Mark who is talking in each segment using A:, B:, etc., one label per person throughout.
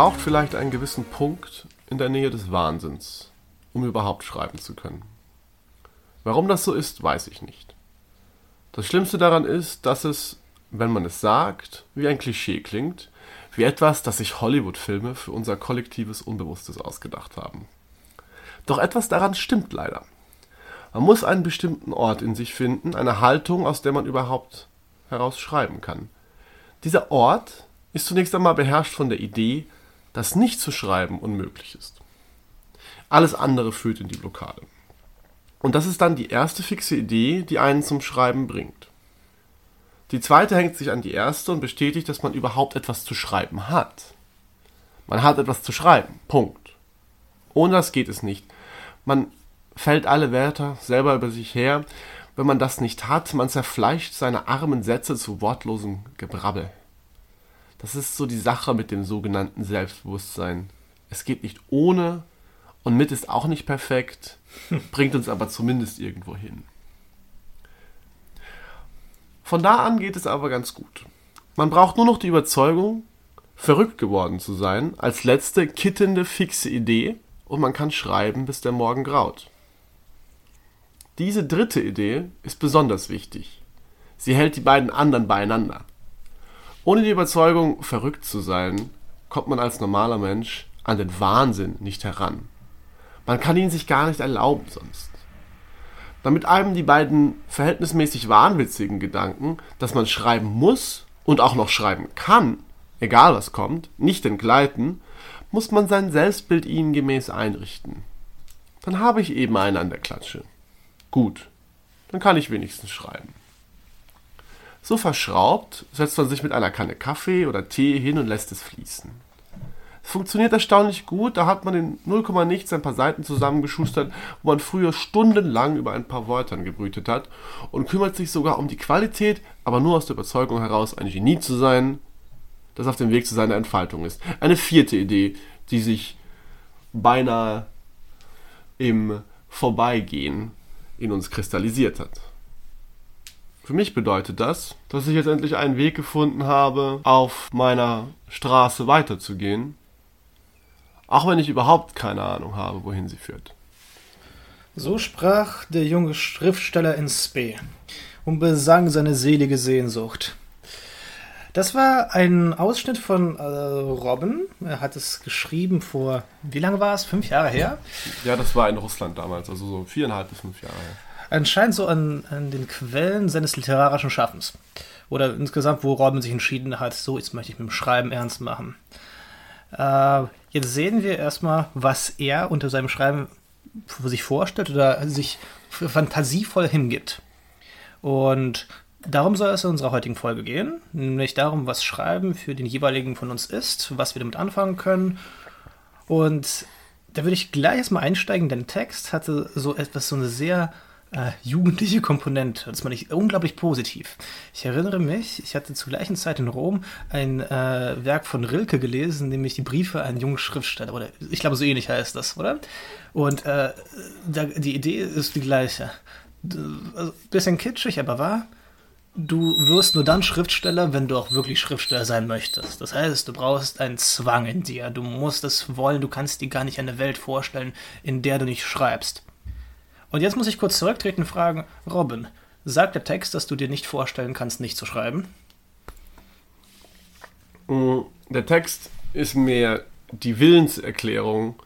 A: Braucht vielleicht einen gewissen Punkt in der Nähe des Wahnsinns, um überhaupt schreiben zu können. Warum das so ist, weiß ich nicht. Das Schlimmste daran ist, dass es, wenn man es sagt, wie ein Klischee klingt, wie etwas, das sich Hollywood-Filme für unser kollektives Unbewusstes ausgedacht haben. Doch etwas daran stimmt leider. Man muss einen bestimmten Ort in sich finden, eine Haltung, aus der man überhaupt heraus schreiben kann. Dieser Ort ist zunächst einmal beherrscht von der Idee, dass nicht zu schreiben unmöglich ist. Alles andere führt in die Blockade. Und das ist dann die erste fixe Idee, die einen zum Schreiben bringt. Die zweite hängt sich an die erste und bestätigt, dass man überhaupt etwas zu schreiben hat. Man hat etwas zu schreiben. Punkt. Ohne das geht es nicht. Man fällt alle Wörter selber über sich her. Wenn man das nicht hat, man zerfleischt seine armen Sätze zu wortlosem Gebrabbel. Das ist so die Sache mit dem sogenannten Selbstbewusstsein. Es geht nicht ohne und mit ist auch nicht perfekt, bringt uns aber zumindest irgendwo hin. Von da an geht es aber ganz gut. Man braucht nur noch die Überzeugung, verrückt geworden zu sein, als letzte kittende, fixe Idee und man kann schreiben, bis der Morgen graut. Diese dritte Idee ist besonders wichtig. Sie hält die beiden anderen beieinander. Ohne die Überzeugung, verrückt zu sein, kommt man als normaler Mensch an den Wahnsinn nicht heran. Man kann ihn sich gar nicht erlauben sonst. Damit einem die beiden verhältnismäßig wahnwitzigen Gedanken, dass man schreiben muss und auch noch schreiben kann, egal was kommt, nicht entgleiten, muss man sein Selbstbild ihnen gemäß einrichten. Dann habe ich eben einen an der Klatsche. Gut, dann kann ich wenigstens schreiben. So verschraubt setzt man sich mit einer Kanne Kaffee oder Tee hin und lässt es fließen. Es funktioniert erstaunlich gut, da hat man in 0, nichts ein paar Seiten zusammengeschustert, wo man früher stundenlang über ein paar Wörtern gebrütet hat und kümmert sich sogar um die Qualität, aber nur aus der Überzeugung heraus, ein Genie zu sein, das auf dem Weg zu seiner Entfaltung ist. Eine vierte Idee, die sich beinahe im Vorbeigehen in uns kristallisiert hat. Für mich bedeutet das, dass ich jetzt endlich einen Weg gefunden habe, auf meiner Straße weiterzugehen, auch wenn ich überhaupt keine Ahnung habe, wohin sie führt.
B: So sprach der junge Schriftsteller in Spee und besang seine selige Sehnsucht. Das war ein Ausschnitt von äh, Robin. Er hat es geschrieben vor, wie lange war es? Fünf Jahre her?
A: Ja, das war in Russland damals, also so viereinhalb bis fünf Jahre her
B: anscheinend so an, an den Quellen seines literarischen Schaffens. Oder insgesamt, wo Robin sich entschieden hat, so, jetzt möchte ich mit dem Schreiben ernst machen. Äh, jetzt sehen wir erstmal, was er unter seinem Schreiben sich vorstellt oder sich fantasievoll hingibt. Und darum soll es in unserer heutigen Folge gehen, nämlich darum, was Schreiben für den jeweiligen von uns ist, was wir damit anfangen können. Und da würde ich gleich erstmal einsteigen, denn Text hatte so etwas, so eine sehr äh, jugendliche Komponente. Das fand ich unglaublich positiv. Ich erinnere mich, ich hatte zur gleichen Zeit in Rom ein äh, Werk von Rilke gelesen, nämlich die Briefe an jungen Schriftsteller. Oder ich glaube, so ähnlich heißt das, oder? Und äh, da, die Idee ist die gleiche. Also, bisschen kitschig, aber wahr. Du wirst nur dann Schriftsteller, wenn du auch wirklich Schriftsteller sein möchtest. Das heißt, du brauchst einen Zwang in dir. Du musst es wollen. Du kannst dir gar nicht eine Welt vorstellen, in der du nicht schreibst. Und jetzt muss ich kurz zurücktreten und fragen, Robin, sagt der Text, dass du dir nicht vorstellen kannst, nicht zu schreiben?
A: Mm, der Text ist mehr die Willenserklärung,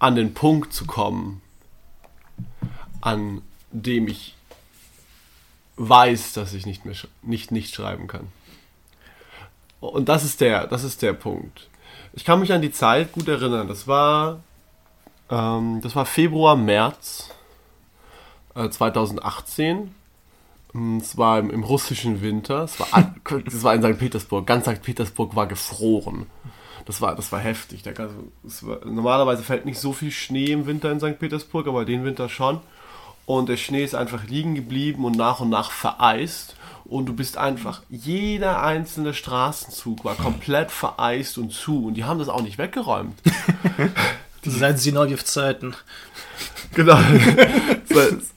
A: an den Punkt zu kommen, an dem ich weiß, dass ich nicht mehr nicht, nicht schreiben kann. Und das ist der, das ist der Punkt. Ich kann mich an die Zeit gut erinnern. Das war, ähm, das war Februar, März 2018. Hm, Es war im, im russischen Winter. Es war, es war in St. Petersburg. Ganz St. Petersburg war gefroren. Das war, das war heftig. Der, es war, normalerweise fällt nicht so viel Schnee im Winter in St. Petersburg, aber den Winter schon. Und der Schnee ist einfach liegen geblieben und nach und nach vereist. Und du bist einfach, jeder einzelne Straßenzug war komplett vereist und zu. Und die haben das auch nicht weggeräumt.
B: Seit Sinowjew-Zeiten.
A: Genau.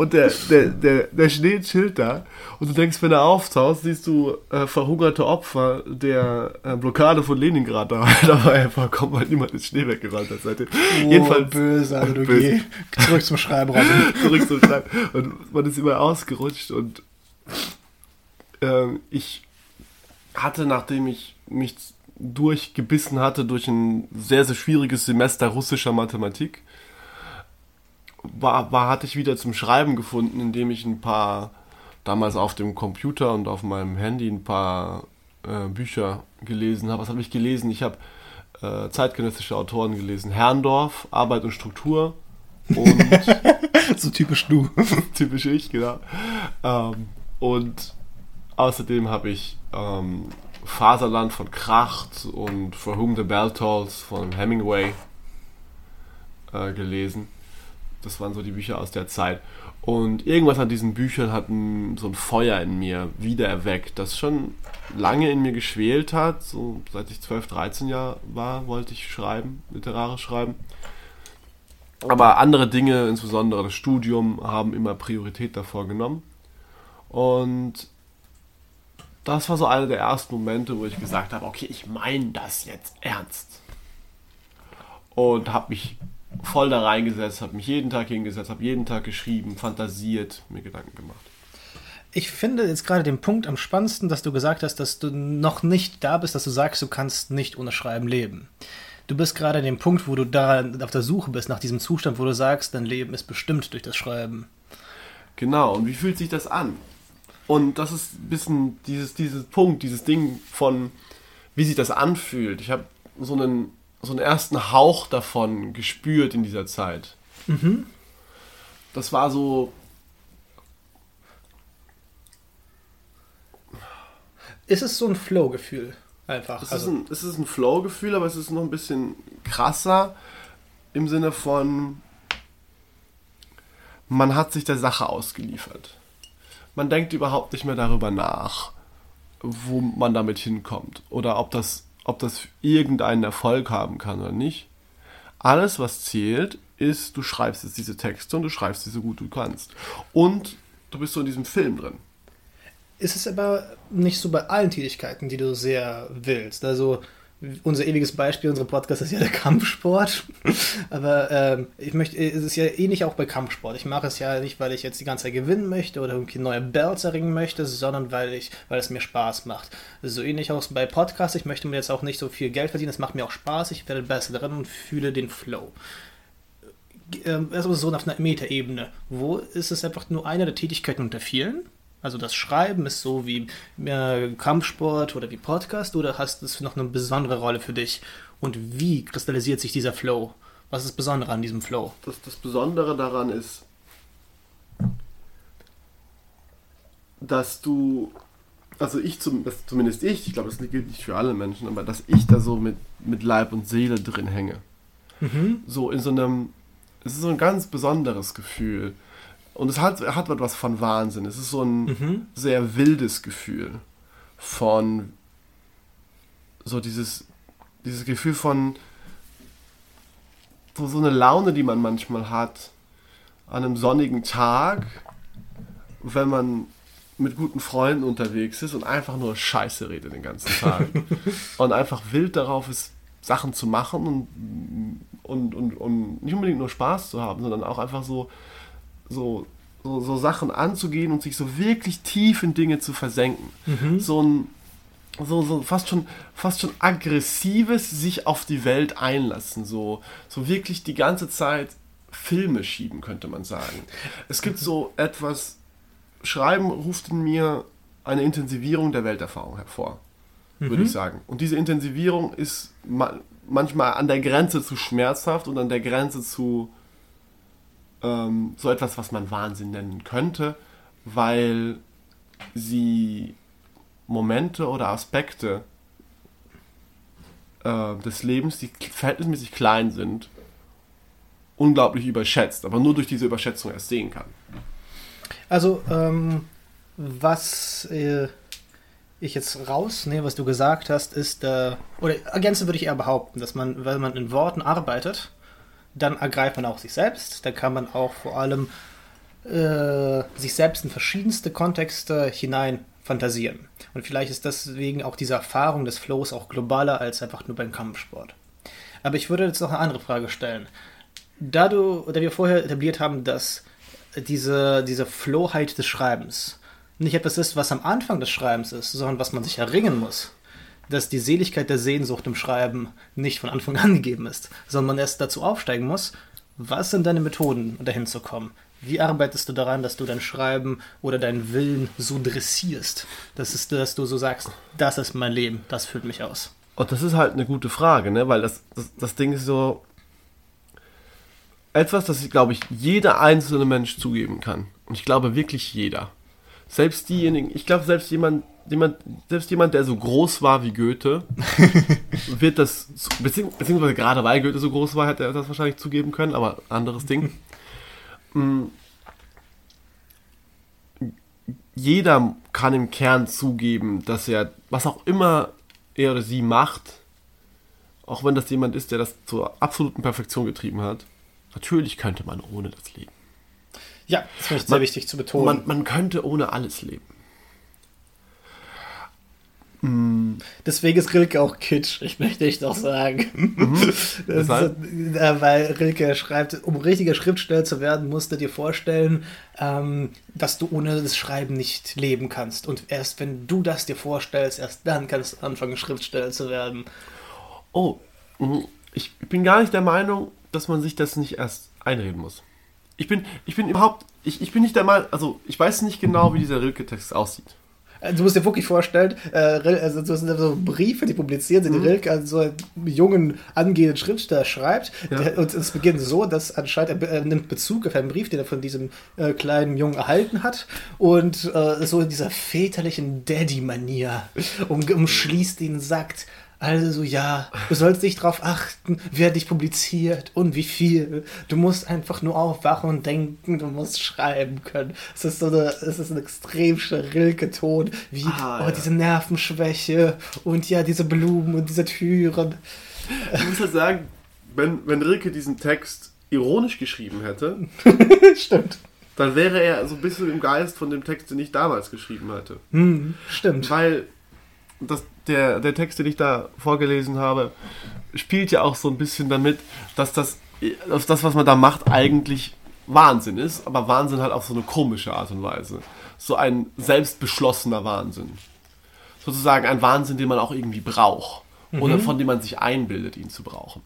A: Und der, der, der, der Schnee chillt da. Und du denkst, wenn er auftaucht, siehst du äh, verhungerte Opfer der äh, Blockade von Leningrad da. Da war einfach kaum mal niemand den Schnee weggerannt hat seitdem. Jedenfalls
B: Oh, böse, also du
A: Böse.
B: geh zurück zum Schreiben, Robin.
A: zurück zum Schreiben. Und man ist immer ausgerutscht und ähm, ich hatte, nachdem ich mich durchgebissen hatte durch ein sehr, sehr schwieriges Semester russischer Mathematik, war, war, hatte ich wieder zum Schreiben gefunden, indem ich ein paar, damals auf dem Computer und auf meinem Handy ein paar äh, Bücher gelesen habe. Was habe ich gelesen? Ich habe äh, zeitgenössische Autoren gelesen. Herrndorf, Arbeit und Struktur und
B: so typisch du.
A: typisch ich, genau. Ähm, und außerdem habe ich ähm, Faserland von Kracht und For Whom the Bell Tolls von Hemingway äh, gelesen. Das waren so die Bücher aus der Zeit. Und irgendwas an diesen Büchern hat ein, so ein Feuer in mir wieder erweckt, das schon lange in mir geschwelt hat. So seit ich 12, 13 Jahre war, wollte ich schreiben, literarisch schreiben. Aber andere Dinge, insbesondere das Studium, haben immer Priorität davor genommen. Und das war so einer der ersten Momente, wo ich gesagt habe, okay, ich meine das jetzt ernst. Und habe mich voll da reingesetzt, habe mich jeden Tag hingesetzt, habe jeden Tag geschrieben, fantasiert, mir Gedanken gemacht.
B: Ich finde jetzt gerade den Punkt am spannendsten, dass du gesagt hast, dass du noch nicht da bist, dass du sagst, du kannst nicht ohne Schreiben leben. Du bist gerade an dem Punkt, wo du da auf der Suche bist, nach diesem Zustand, wo du sagst, dein Leben ist bestimmt durch das Schreiben.
A: Genau, und wie fühlt sich das an? Und das ist ein bisschen dieses, dieses Punkt, dieses Ding von, wie sich das anfühlt. Ich habe so einen, so einen ersten Hauch davon gespürt in dieser Zeit. Das war so,
B: Ist es so ein Flow-Gefühl? Einfach.
A: es ist
B: Also,
A: ein, es ist ein Flow-Gefühl, aber es ist noch ein bisschen krasser im Sinne von, man hat sich der Sache ausgeliefert. Man denkt überhaupt nicht mehr darüber nach, wo man damit hinkommt oder ob das, ob das irgendeinen Erfolg haben kann oder nicht. Alles, was zählt, ist, du schreibst jetzt diese Texte und du schreibst sie so gut du kannst. Und du bist so in diesem Film drin.
B: ist es aber nicht so bei allen Tätigkeiten, die du sehr willst. Also unser ewiges Beispiel, unser Podcast ist ja der Kampfsport. Aber ähm, ich möchte, es ist ja ähnlich auch bei Kampfsport. Ich mache es ja nicht, weil ich jetzt die ganze Zeit gewinnen möchte oder irgendwie neue Belts erringen möchte, sondern weil ich, weil es mir Spaß macht. So ähnlich auch bei Podcasts. Ich möchte mir jetzt auch nicht so viel Geld verdienen. Es macht mir auch Spaß. Ich werde besser darin und fühle den Flow. Ähm, Also so auf einer Metaebene. Wo ist es einfach nur eine der Tätigkeiten unter vielen? Also das Schreiben ist so wie äh, Kampfsport oder wie Podcast oder hast es noch eine besondere Rolle für dich? Und wie kristallisiert sich dieser Flow? Was ist das Besondere an diesem Flow?
A: Das, das Besondere daran ist, dass du, also ich zum, zumindest ich, ich glaube, das gilt nicht für alle Menschen, aber dass ich da so mit, mit Leib und Seele drin hänge. So in so einem, es ist so ein ganz besonderes Gefühl. Und es hat, hat etwas von Wahnsinn. Es ist so ein sehr wildes Gefühl von so dieses, dieses Gefühl von so, so eine Laune, die man manchmal hat an einem sonnigen Tag, wenn man mit guten Freunden unterwegs ist und einfach nur Scheiße redet den ganzen Tag. und einfach wild darauf ist, Sachen zu machen und, und, und, und nicht unbedingt nur Spaß zu haben, sondern auch einfach so, so, so, so Sachen anzugehen und sich so wirklich tief in Dinge zu versenken. So ein so, so fast schon fast schon aggressives sich auf die Welt einlassen, so, so wirklich die ganze Zeit Filme schieben, könnte man sagen. Es gibt so etwas, Schreiben ruft in mir eine Intensivierung der Welterfahrung hervor, würde ich sagen. Und diese Intensivierung ist ma manchmal an der Grenze zu schmerzhaft und an der Grenze zu ähm, so etwas, was man Wahnsinn nennen könnte, weil sie Momente oder Aspekte äh, des Lebens, die verhältnismäßig klein sind, unglaublich überschätzt, aber nur durch diese Überschätzung erst sehen kann.
B: Also, ähm, was äh, ich jetzt rausnehme, was du gesagt hast, ist, äh, oder ergänzen würde ich eher behaupten, dass man, wenn man in Worten arbeitet, dann ergreift man auch sich selbst, dann kann man auch vor allem äh, sich selbst in verschiedenste Kontexte hinein fantasieren. Und vielleicht ist deswegen auch diese Erfahrung des Flows auch globaler als einfach nur beim Kampfsport. Aber ich würde jetzt noch eine andere Frage stellen. Da du, da wir vorher etabliert haben, dass diese, diese Flowheit des Schreibens nicht etwas ist, was am Anfang des Schreibens ist, sondern was man sich erringen muss, dass die Seligkeit der Sehnsucht im Schreiben nicht von Anfang an gegeben ist, sondern man erst dazu aufsteigen muss, was sind deine Methoden, dahin zu kommen? Wie arbeitest du daran, dass du dein Schreiben oder deinen Willen so dressierst, dass, es, dass du so sagst, das ist mein Leben, das füllt mich aus?
A: Und das ist halt eine gute Frage, ne? weil das, das, das Ding ist so etwas, das, glaube ich, jeder einzelne Mensch zugeben kann. Und ich glaube wirklich jeder. Selbst diejenigen, ich glaube, selbst jemand, jemand, selbst jemand, der so groß war wie Goethe, wird das, beziehungsweise gerade weil Goethe so groß war, hätte er das wahrscheinlich zugeben können, aber anderes Ding. Mm. Jeder kann im Kern zugeben, dass er, was auch immer er oder sie macht, auch wenn das jemand ist, der das zur absoluten Perfektion getrieben hat, natürlich könnte man ohne das leben.
B: Ja, das ist sehr wichtig zu betonen.
A: Man, man könnte ohne alles leben.
B: Mm. Deswegen ist Rilke auch Kitsch, ich möchte ich doch sagen. Mhm. Das ist, äh, weil Rilke schreibt, um richtiger Schriftsteller zu werden, musst du dir vorstellen, ähm, dass du ohne das Schreiben nicht leben kannst. Und erst wenn du das dir vorstellst, erst dann kannst du anfangen, Schriftsteller zu werden.
A: Oh, mhm. ich bin gar nicht der Meinung, dass man sich das nicht erst einreden muss. Ich bin, ich bin überhaupt, ich, ich bin nicht der Meinung, also ich weiß nicht genau, wie dieser Rilke-Text aussieht.
B: Also, du musst dir wirklich vorstellen, äh, also das sind so Briefe, die publiziert sind, die mhm. Rilke an so einen jungen, angehenden Schriftsteller schreibt. Ja. Der, und es beginnt so, dass anscheinend er, er nimmt Bezug auf einen Brief, den er von diesem äh, kleinen Jungen erhalten hat. Und äh, so in dieser väterlichen Daddy-Manier um, umschließt ihn, sagt, also ja, du sollst nicht darauf achten, wer dich publiziert und wie viel. Du musst einfach nur aufwachen und denken, du musst schreiben können. Es ist so eine, es ist ein extrem sterilke Ton, wie ah, oh, ja. diese Nervenschwäche und ja, diese Blumen und diese Türen.
A: Ich muss halt sagen, wenn, wenn Rilke diesen Text ironisch geschrieben hätte,
B: stimmt.
A: Dann wäre er so ein bisschen im Geist von dem Text, den ich damals geschrieben hatte.
B: Hm, stimmt.
A: Weil das, der, der Text, den ich da vorgelesen habe, spielt ja auch so ein bisschen damit, dass das, dass das, was man da macht, eigentlich Wahnsinn ist, aber Wahnsinn halt auf so eine komische Art und Weise. So ein selbstbeschlossener Wahnsinn. Sozusagen ein Wahnsinn, den man auch irgendwie braucht. Mhm. Oder von dem man sich einbildet, ihn zu brauchen.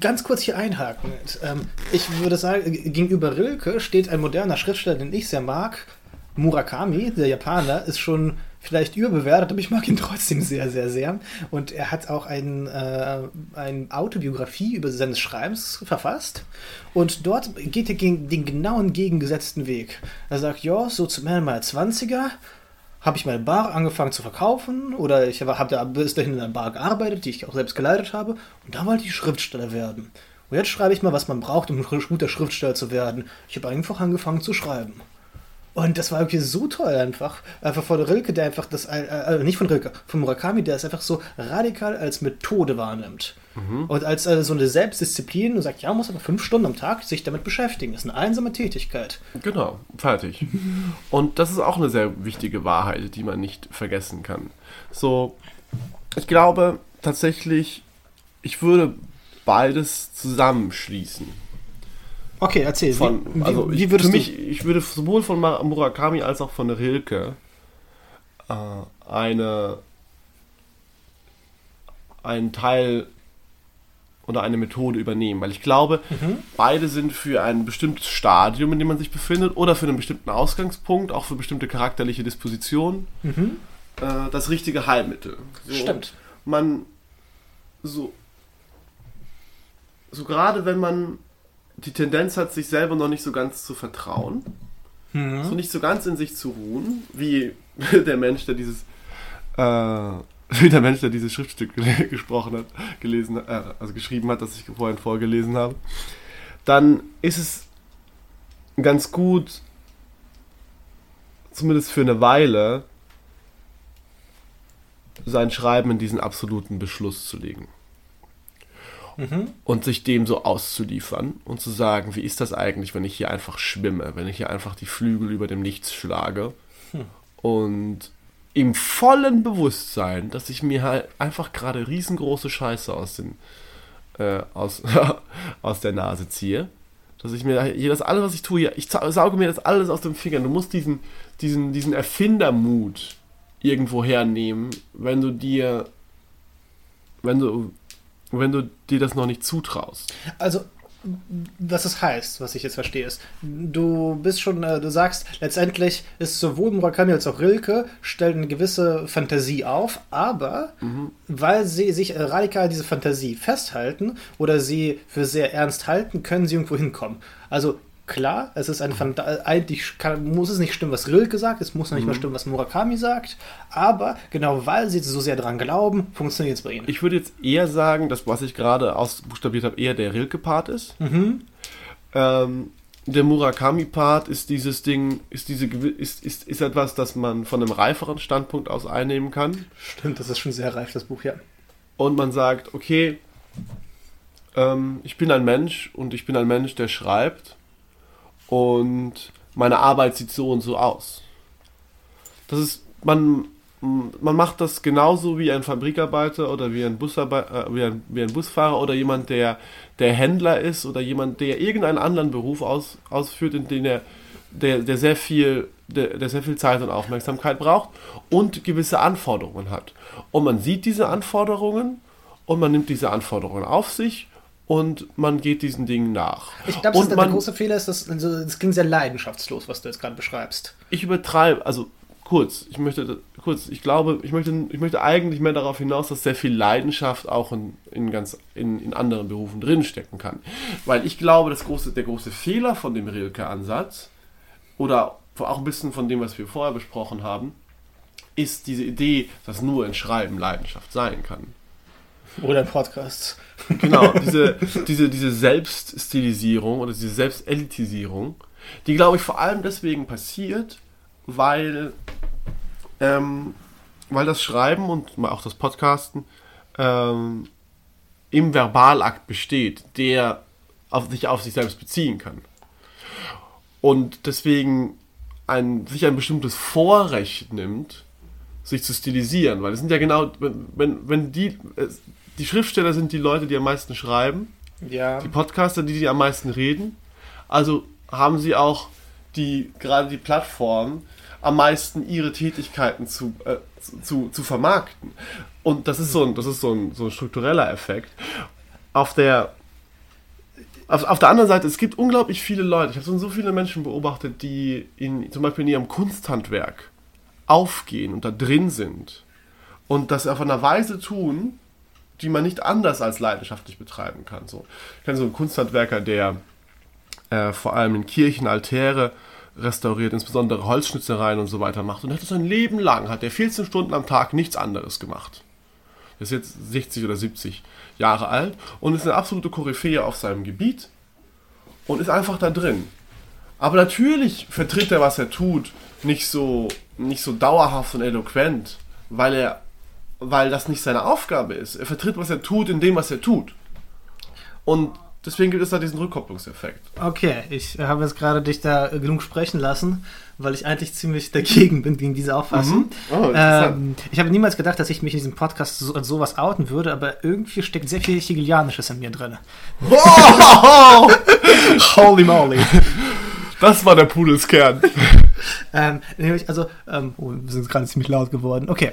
B: Ganz kurz hier einhaken. Ähm, ich würde sagen, gegenüber Rilke steht ein moderner Schriftsteller, den ich sehr mag. Murakami, der Japaner, ist schon vielleicht überbewertet, aber ich mag ihn trotzdem sehr, sehr, sehr. Und er hat auch ein, äh, eine Autobiografie über seines Schreibens verfasst. Und dort geht er gegen den genauen gegengesetzten Weg. Er sagt, ja, so Ende meiner 20er habe ich meine Bar angefangen zu verkaufen oder ich habe da bis dahin in einer Bar gearbeitet, die ich auch selbst geleitet habe. Und da wollte ich Schriftsteller werden. Und jetzt schreibe ich mal, was man braucht, um ein guter Schriftsteller zu werden. Ich habe einfach angefangen zu schreiben. Und das war irgendwie so toll einfach. Einfach von Rilke, der einfach das, äh, äh, nicht von Rilke, von Murakami, der es einfach so radikal als Methode wahrnimmt. Mhm. Und als äh, so eine Selbstdisziplin und sagt, ja, man muss aber fünf Stunden am Tag sich damit beschäftigen. Das ist eine einsame Tätigkeit.
A: Genau, fertig. und das ist auch eine sehr wichtige Wahrheit, die man nicht vergessen kann. So, ich glaube tatsächlich, ich würde beides zusammenschließen.
B: Okay, erzähl.
A: Von, wie, also wie, wie würdest ich, für mich, ich würde sowohl von Murakami als auch von Rilke äh, eine einen Teil oder eine Methode übernehmen, weil ich glaube, mhm. beide sind für ein bestimmtes Stadium, in dem man sich befindet, oder für einen bestimmten Ausgangspunkt, auch für bestimmte charakterliche Dispositionen, mhm. äh, das richtige Heilmittel.
B: So, Stimmt.
A: Man so so gerade wenn man die Tendenz hat, sich selber noch nicht so ganz zu vertrauen, mhm. so nicht so ganz in sich zu ruhen, wie der Mensch, der dieses äh, wie der Mensch, der dieses Schriftstück gesprochen hat, gelesen, äh, also geschrieben hat, das ich vorhin vorgelesen habe, dann ist es ganz gut, zumindest für eine Weile, sein Schreiben in diesen absoluten Beschluss zu legen. Mhm. Und sich dem so auszuliefern und zu sagen, wie ist das eigentlich, wenn ich hier einfach schwimme, wenn ich hier einfach die Flügel über dem Nichts schlage hm. und im vollen Bewusstsein, dass ich mir halt einfach gerade riesengroße Scheiße aus, den, äh, aus, aus der Nase ziehe. Dass ich mir hier das alles, was ich tue, ich sauge mir das alles aus den Fingern. Du musst diesen, diesen, diesen Erfindermut irgendwo hernehmen, wenn du dir, wenn du, wenn du dir das noch nicht zutraust.
B: Also was es heißt, was ich jetzt verstehe, ist, du bist schon, äh, du sagst, letztendlich ist sowohl Murakami als auch Rilke stellen eine gewisse Fantasie auf, aber mhm. weil sie sich radikal diese Fantasie festhalten oder sie für sehr ernst halten, können sie irgendwo hinkommen. Also klar, es ist ein eigentlich kann, muss es nicht stimmen, was Rilke sagt, es muss noch nicht mhm. mal stimmen, was Murakami sagt, aber genau weil sie so sehr daran glauben, funktioniert es bei ihnen.
A: Ich würde jetzt eher sagen, dass was ich gerade ausbuchstabiert habe, eher der Rilke-Part ist. Mhm. Ähm, der Murakami-Part ist dieses Ding, ist diese ist, ist, ist etwas, das man von einem reiferen Standpunkt aus einnehmen kann.
B: Stimmt, das ist schon sehr reif, das Buch, ja.
A: Und man sagt, okay, ähm, ich bin ein Mensch und ich bin ein Mensch, der schreibt und meine Arbeit sieht so und so aus. Das ist, man, man macht das genauso wie ein Fabrikarbeiter oder wie ein, Busarbeiter, äh, wie ein, wie ein Busfahrer oder jemand, der, der Händler ist oder jemand, der irgendeinen anderen Beruf aus, ausführt, in dem er der, der sehr viel der, der sehr viel Zeit und Aufmerksamkeit braucht und gewisse Anforderungen hat. Und man sieht diese Anforderungen und man nimmt diese Anforderungen auf sich und man geht diesen Dingen nach.
B: Ich glaube, der, große Fehler ist, dass also, das klingt sehr leidenschaftslos, was du jetzt gerade beschreibst.
A: Ich übertreibe, also kurz, ich möchte kurz, ich glaube, ich möchte, ich möchte eigentlich mehr darauf hinaus, dass sehr viel Leidenschaft auch in, in ganz in, in anderen Berufen drinstecken kann. Weil ich glaube, das große, der große Fehler von dem Rilke-Ansatz oder auch ein bisschen von dem, was wir vorher besprochen haben, ist diese Idee, dass nur in Schreiben Leidenschaft sein kann.
B: Oder Podcasts.
A: Genau, diese, diese, diese Selbststilisierung oder diese Selbstelitisierung, die glaube ich vor allem deswegen passiert, weil, ähm, weil das Schreiben und auch das Podcasten ähm, im Verbalakt besteht, der auf sich auf sich selbst beziehen kann. Und deswegen ein, sich ein bestimmtes Vorrecht nimmt, sich zu stilisieren, weil es sind ja genau, wenn, wenn, wenn die, die Schriftsteller sind die Leute, die am meisten schreiben. Ja. Die Podcaster, die, die am meisten reden. Also haben sie auch die, gerade die Plattform, am meisten ihre Tätigkeiten zu, äh, zu, zu vermarkten. Und das ist so ein, das ist so ein, so ein struktureller Effekt. Auf der, auf, auf der anderen Seite, es gibt unglaublich viele Leute, ich habe so, so viele Menschen beobachtet, die in, zum Beispiel in ihrem Kunsthandwerk aufgehen und da drin sind und das auf einer Weise tun, die man nicht anders als leidenschaftlich betreiben kann. So. Ich kenne so einen Kunsthandwerker, der äh, vor allem in Kirchen Altäre restauriert, insbesondere Holzschnitzereien und so weiter macht. Und hat das sein Leben lang, hat er 14 Stunden am Tag nichts anderes gemacht. Er ist jetzt 60 oder 70 Jahre alt und ist eine absolute Koryphäe auf seinem Gebiet und ist einfach da drin. Aber natürlich vertritt er, was er tut, nicht so, nicht so dauerhaft und eloquent, weil er weil das nicht seine Aufgabe ist. Er vertritt, was er tut, in dem, was er tut. Und deswegen gibt es da diesen Rückkopplungseffekt.
B: Okay, ich habe jetzt gerade dich da genug sprechen lassen, weil ich eigentlich ziemlich dagegen bin, gegen diese Auffassung. Mhm. Oh, ähm, ich habe niemals gedacht, dass ich mich in diesem Podcast so, sowas outen würde, aber irgendwie steckt sehr viel Hegelianisches in mir drin. Oh!
A: Holy moly. Das war der Pudelskern.
B: ähm, also, ähm, oh, wir sind gerade ziemlich laut geworden. Okay.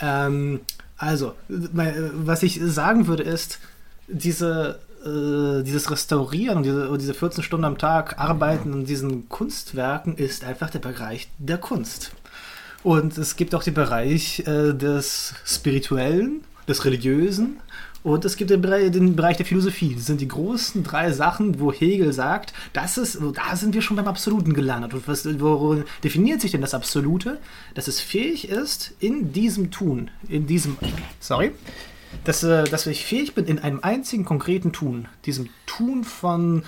B: Ähm, also, was ich sagen würde ist, diese, äh, dieses Restaurieren und diese, diese 14 Stunden am Tag arbeiten an diesen Kunstwerken ist einfach der Bereich der Kunst. Und es gibt auch den Bereich äh, des Spirituellen, des Religiösen und es gibt den Bereich, den Bereich der Philosophie. Das sind die großen drei Sachen, wo Hegel sagt, das ist, da sind wir schon beim Absoluten gelandet. Und was, worin definiert sich denn das Absolute? Dass es fähig ist, in diesem Tun, in diesem, sorry, dass, äh, dass ich fähig bin, in einem einzigen konkreten Tun, diesem Tun von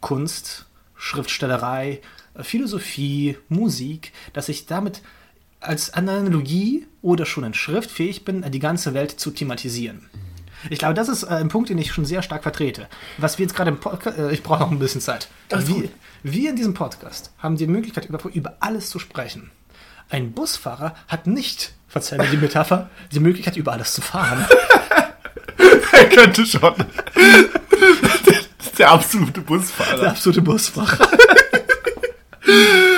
B: Kunst, Schriftstellerei, äh, Philosophie, Musik, dass ich damit als Analogie oder schon in Schrift fähig bin, die ganze Welt zu thematisieren. Ich glaube, das ist äh, ein Punkt, den ich schon sehr stark vertrete. Was wir jetzt gerade im Podcast, äh, ich brauche noch ein bisschen Zeit. Wir, wir in diesem Podcast haben die Möglichkeit, über, über alles zu sprechen. Ein Busfahrer hat nicht, verzeih mir die Metapher, die Möglichkeit, über alles zu fahren.
A: er könnte schon. Der absolute Busfahrer.
B: Der absolute Busfahrer.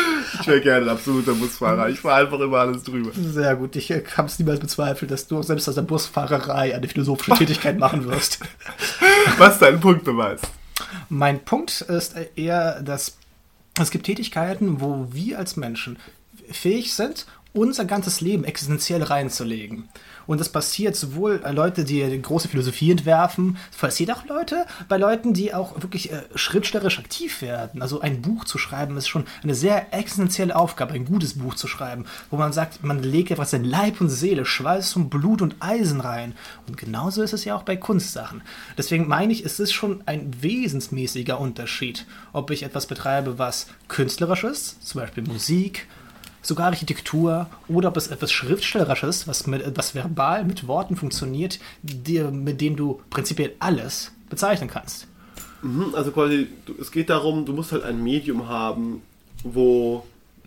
A: Ich wäre gerne ein absoluter Busfahrer. Ich fahre einfach immer alles drüber.
B: Sehr gut. Ich äh, habe es niemals bezweifelt, dass du selbst aus der Busfahrerei eine philosophische Tätigkeit machen wirst.
A: Was dein Punktbeweis?
B: Mein Punkt ist eher, dass es gibt Tätigkeiten, wo wir als Menschen fähig sind, unser ganzes Leben existenziell reinzulegen. Und das passiert sowohl bei Leuten, die große Philosophie entwerfen, es passiert auch Leute, bei Leuten, die auch wirklich äh, schriftstellerisch aktiv werden. Also ein Buch zu schreiben ist schon eine sehr existenzielle Aufgabe, ein gutes Buch zu schreiben, wo man sagt, man legt etwas in Leib und Seele, Schweiß und Blut und Eisen rein. Und genauso ist es ja auch bei Kunstsachen. Deswegen meine ich, es ist schon ein wesensmäßiger Unterschied, ob ich etwas betreibe, was künstlerisch ist, zum Beispiel Musik, sogar Architektur oder ob es etwas Schriftstellerisches, was, mit, was verbal mit Worten funktioniert, die, mit denen du prinzipiell alles bezeichnen kannst.
A: Mhm, also quasi, es geht darum, du musst halt ein Medium haben, wo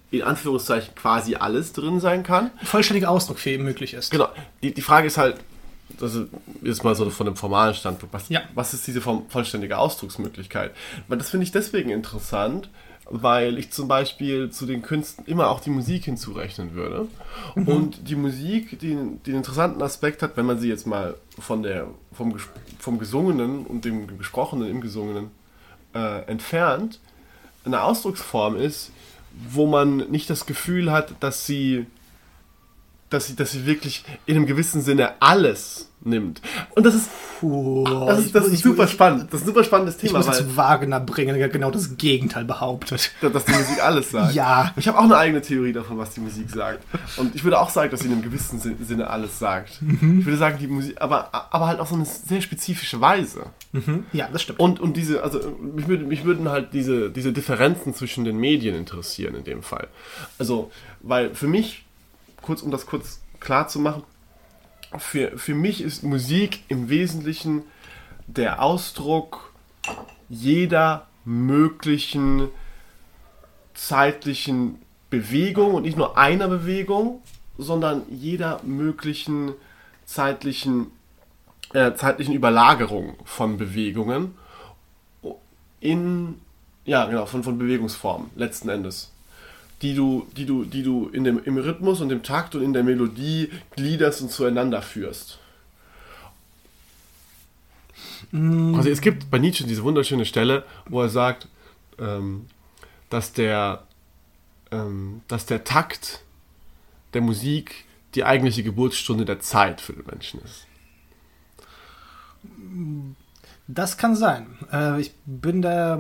A: in Anführungszeichen quasi alles drin sein kann.
B: Vollständiger Ausdruck für eben möglich ist.
A: Genau. Die, die Frage ist halt, das ist jetzt mal so von dem formalen Standpunkt, was,
B: Ja.
A: was ist diese vollständige Ausdrucksmöglichkeit? Weil das finde ich deswegen interessant, weil ich zum Beispiel zu den Künsten immer auch die Musik hinzurechnen würde. Und die Musik, die den interessanten Aspekt hat, wenn man sie jetzt mal von der, vom, vom Gesungenen und dem Gesprochenen im Gesungenen äh, entfernt, eine Ausdrucksform ist, wo man nicht das Gefühl hat, dass sie, dass sie, dass sie wirklich in einem gewissen Sinne alles nimmt. Und das ist,
B: Puh,
A: das ist, das ist
B: ich-
A: super
B: ich-
A: spannend. Das ist ein super spannendes
B: Ich
A: Thema,
B: muss
A: weil
B: jetzt Wagner bringen, der genau das Gegenteil behauptet.
A: dass die Musik alles sagt.
B: Ja.
A: Ich habe auch eine eigene Theorie davon, was die Musik sagt. Und ich würde auch sagen, dass sie in einem gewissen Sin- Sinne alles sagt. Ich würde sagen, die Musik, aber, aber halt auf so eine sehr spezifische Weise.
B: Ja, das stimmt.
A: Und, und diese, also mich, würde, mich würden halt diese, diese Differenzen zwischen den Medien interessieren in dem Fall. Also, weil für mich, kurz um das kurz klar zu machen, für, für mich ist Musik im Wesentlichen der Ausdruck jeder möglichen zeitlichen Bewegung und nicht nur einer Bewegung, sondern jeder möglichen zeitlichen äh, zeitlichen Überlagerung von Bewegungen in ja genau von, von Bewegungsformen letzten Endes die du die du die du in dem im Rhythmus und im Takt und in der Melodie gliederst und zueinander führst also es gibt bei Nietzsche diese wunderschöne Stelle wo er sagt ähm, dass der ähm, dass der Takt der Musik die eigentliche Geburtsstunde der Zeit für den Menschen ist
B: Das kann sein. Äh, ich bin da.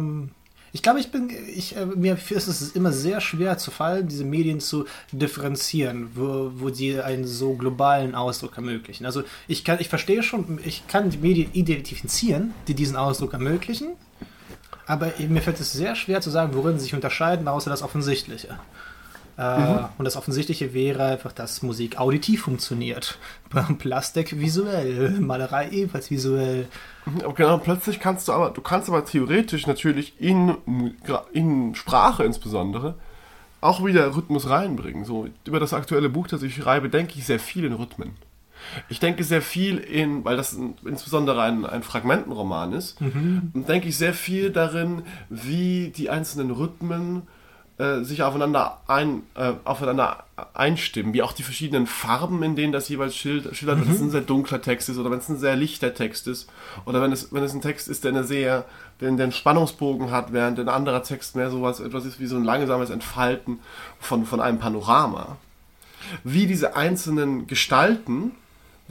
B: Ich glaube, ich bin. Ich, äh, mir ist es immer sehr schwer zu fallen, diese Medien zu differenzieren, wo, wo die einen so globalen Ausdruck ermöglichen. Also ich kann, ich verstehe schon, ich kann die Medien identifizieren, die diesen Ausdruck ermöglichen, aber mir fällt es sehr schwer zu sagen, worin sie sich unterscheiden, außer das Offensichtliche. Äh, Und das Offensichtliche wäre einfach, dass Musik auditiv funktioniert. Plastik visuell, Malerei ebenfalls visuell.
A: Aber genau, plötzlich kannst du aber, du kannst aber theoretisch natürlich in, in Sprache insbesondere auch wieder Rhythmus reinbringen. So über das aktuelle Buch, das ich schreibe, denke ich sehr viel in Rhythmen. Ich denke sehr viel in, weil das insbesondere ein, ein Fragmentenroman ist, und denke ich sehr viel darin, wie die einzelnen Rhythmen äh, sich aufeinander, ein, äh, aufeinander einstimmen, wie auch die verschiedenen Farben, in denen das jeweils schild, schildert, wenn es ein sehr dunkler Text ist oder wenn es ein sehr lichter Text ist oder wenn es, wenn es ein Text ist, der eine sehr, der einen Spannungsbogen hat, während ein anderer Text mehr sowas, etwas ist wie so ein langsames Entfalten von, von einem Panorama. Wie diese einzelnen Gestalten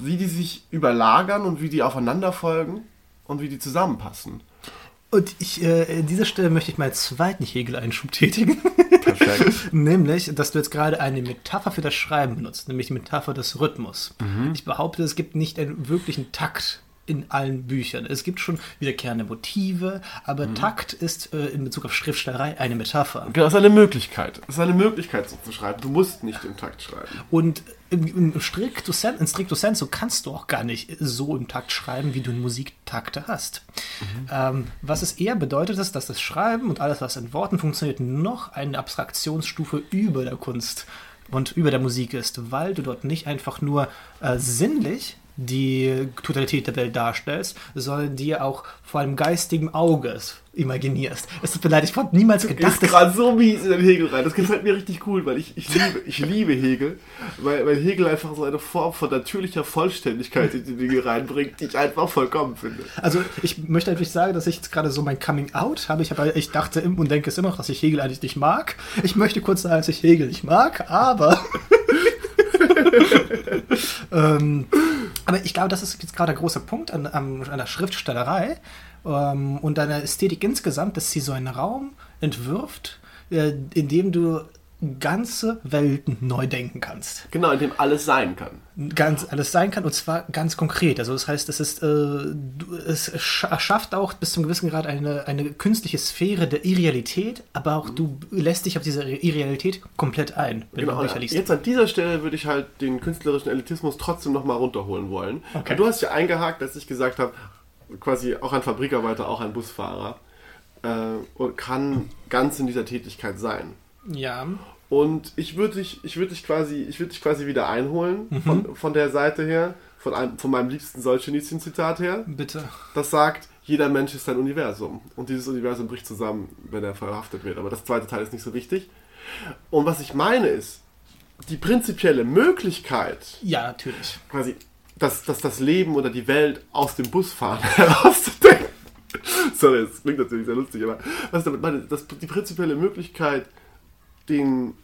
A: wie die sich überlagern und wie die aufeinander folgen und wie die zusammenpassen.
B: Und ich, äh, an dieser Stelle möchte ich meinen zweiten Hegel-Einschub tätigen.
A: Perfekt.
B: nämlich, dass du jetzt gerade eine Metapher für das Schreiben benutzt, nämlich die Metapher des Rhythmus.
A: Mhm.
B: Ich behaupte, es gibt nicht einen wirklichen Takt in allen Büchern. Es gibt schon wiederkehrende Motive, aber
A: Mhm.
B: Takt ist äh, in Bezug auf Schriftstellerei eine Metapher.
A: Genau, das ist eine Möglichkeit. Das ist eine Möglichkeit, so zu schreiben. Du musst nicht im Takt schreiben.
B: Und im, stricto, sen, in stricto sensu kannst du auch gar nicht so im Takt schreiben, wie du Musiktakte hast. Ähm, was es eher bedeutet, ist, dass das Schreiben und alles, was in Worten funktioniert, noch eine Abstraktionsstufe über der Kunst und über der Musik ist, weil du dort nicht einfach nur äh, sinnlich die Totalität der Welt darstellst, sondern dir auch vor einem geistigen Auge imaginierst. Es tut mir leid, ich habe niemals gedacht,
A: ist gerade so mies in den Hegel rein. Das gefällt mir richtig cool, weil ich, ich, liebe, ich liebe Hegel, weil, weil Hegel einfach so eine Form von natürlicher Vollständigkeit in die Dinge reinbringt, die ich einfach vollkommen finde.
B: Also ich möchte natürlich sagen, dass ich jetzt gerade so mein Coming Out habe. Ich, habe, ich dachte und denke es immer noch, dass ich Hegel eigentlich nicht mag. Ich möchte kurz sagen, dass ich Hegel nicht mag, aber... ähm, aber ich glaube, das ist jetzt gerade der große Punkt an, an, der Schriftstellerei ähm, und an der Ästhetik insgesamt, dass sie so einen Raum entwirft, äh, in dem du ganze Welten neu denken kannst
A: Genau, in dem alles sein kann.
B: ganz alles sein kann und zwar ganz konkret. Also das heißt, es ist äh, es scha- schafft auch bis zum gewissen Grad eine, eine künstliche Sphäre der Irrealität, aber auch du lässt dich auf diese Irrealität komplett ein,
A: Genau, jetzt an dieser Stelle würde ich halt den künstlerischen Elitismus trotzdem nochmal runterholen wollen.
B: Okay.
A: Du hast ja eingehakt, dass ich gesagt habe, quasi auch ein Fabrikarbeiter, auch ein Busfahrer äh, und kann ganz in dieser Tätigkeit sein.
B: Ja,
A: Und ich würde dich, ich würde dich quasi, ich würde dich quasi wieder einholen
B: Mhm.
A: von, von der Seite her, von, einem, von meinem liebsten Solzhenitsyn-Zitat her,
B: bitte.
A: das sagt, jeder Mensch ist ein Universum. Und dieses Universum bricht zusammen, wenn er verhaftet wird. Aber das zweite Teil ist nicht so wichtig. Und was ich meine ist, die prinzipielle Möglichkeit,
B: Ja, natürlich.
A: quasi, dass, dass das Leben oder die Welt aus dem Busfahren herauszudenken. Sorry, das klingt natürlich sehr lustig, aber was ich damit meine, dass die prinzipielle Möglichkeit, den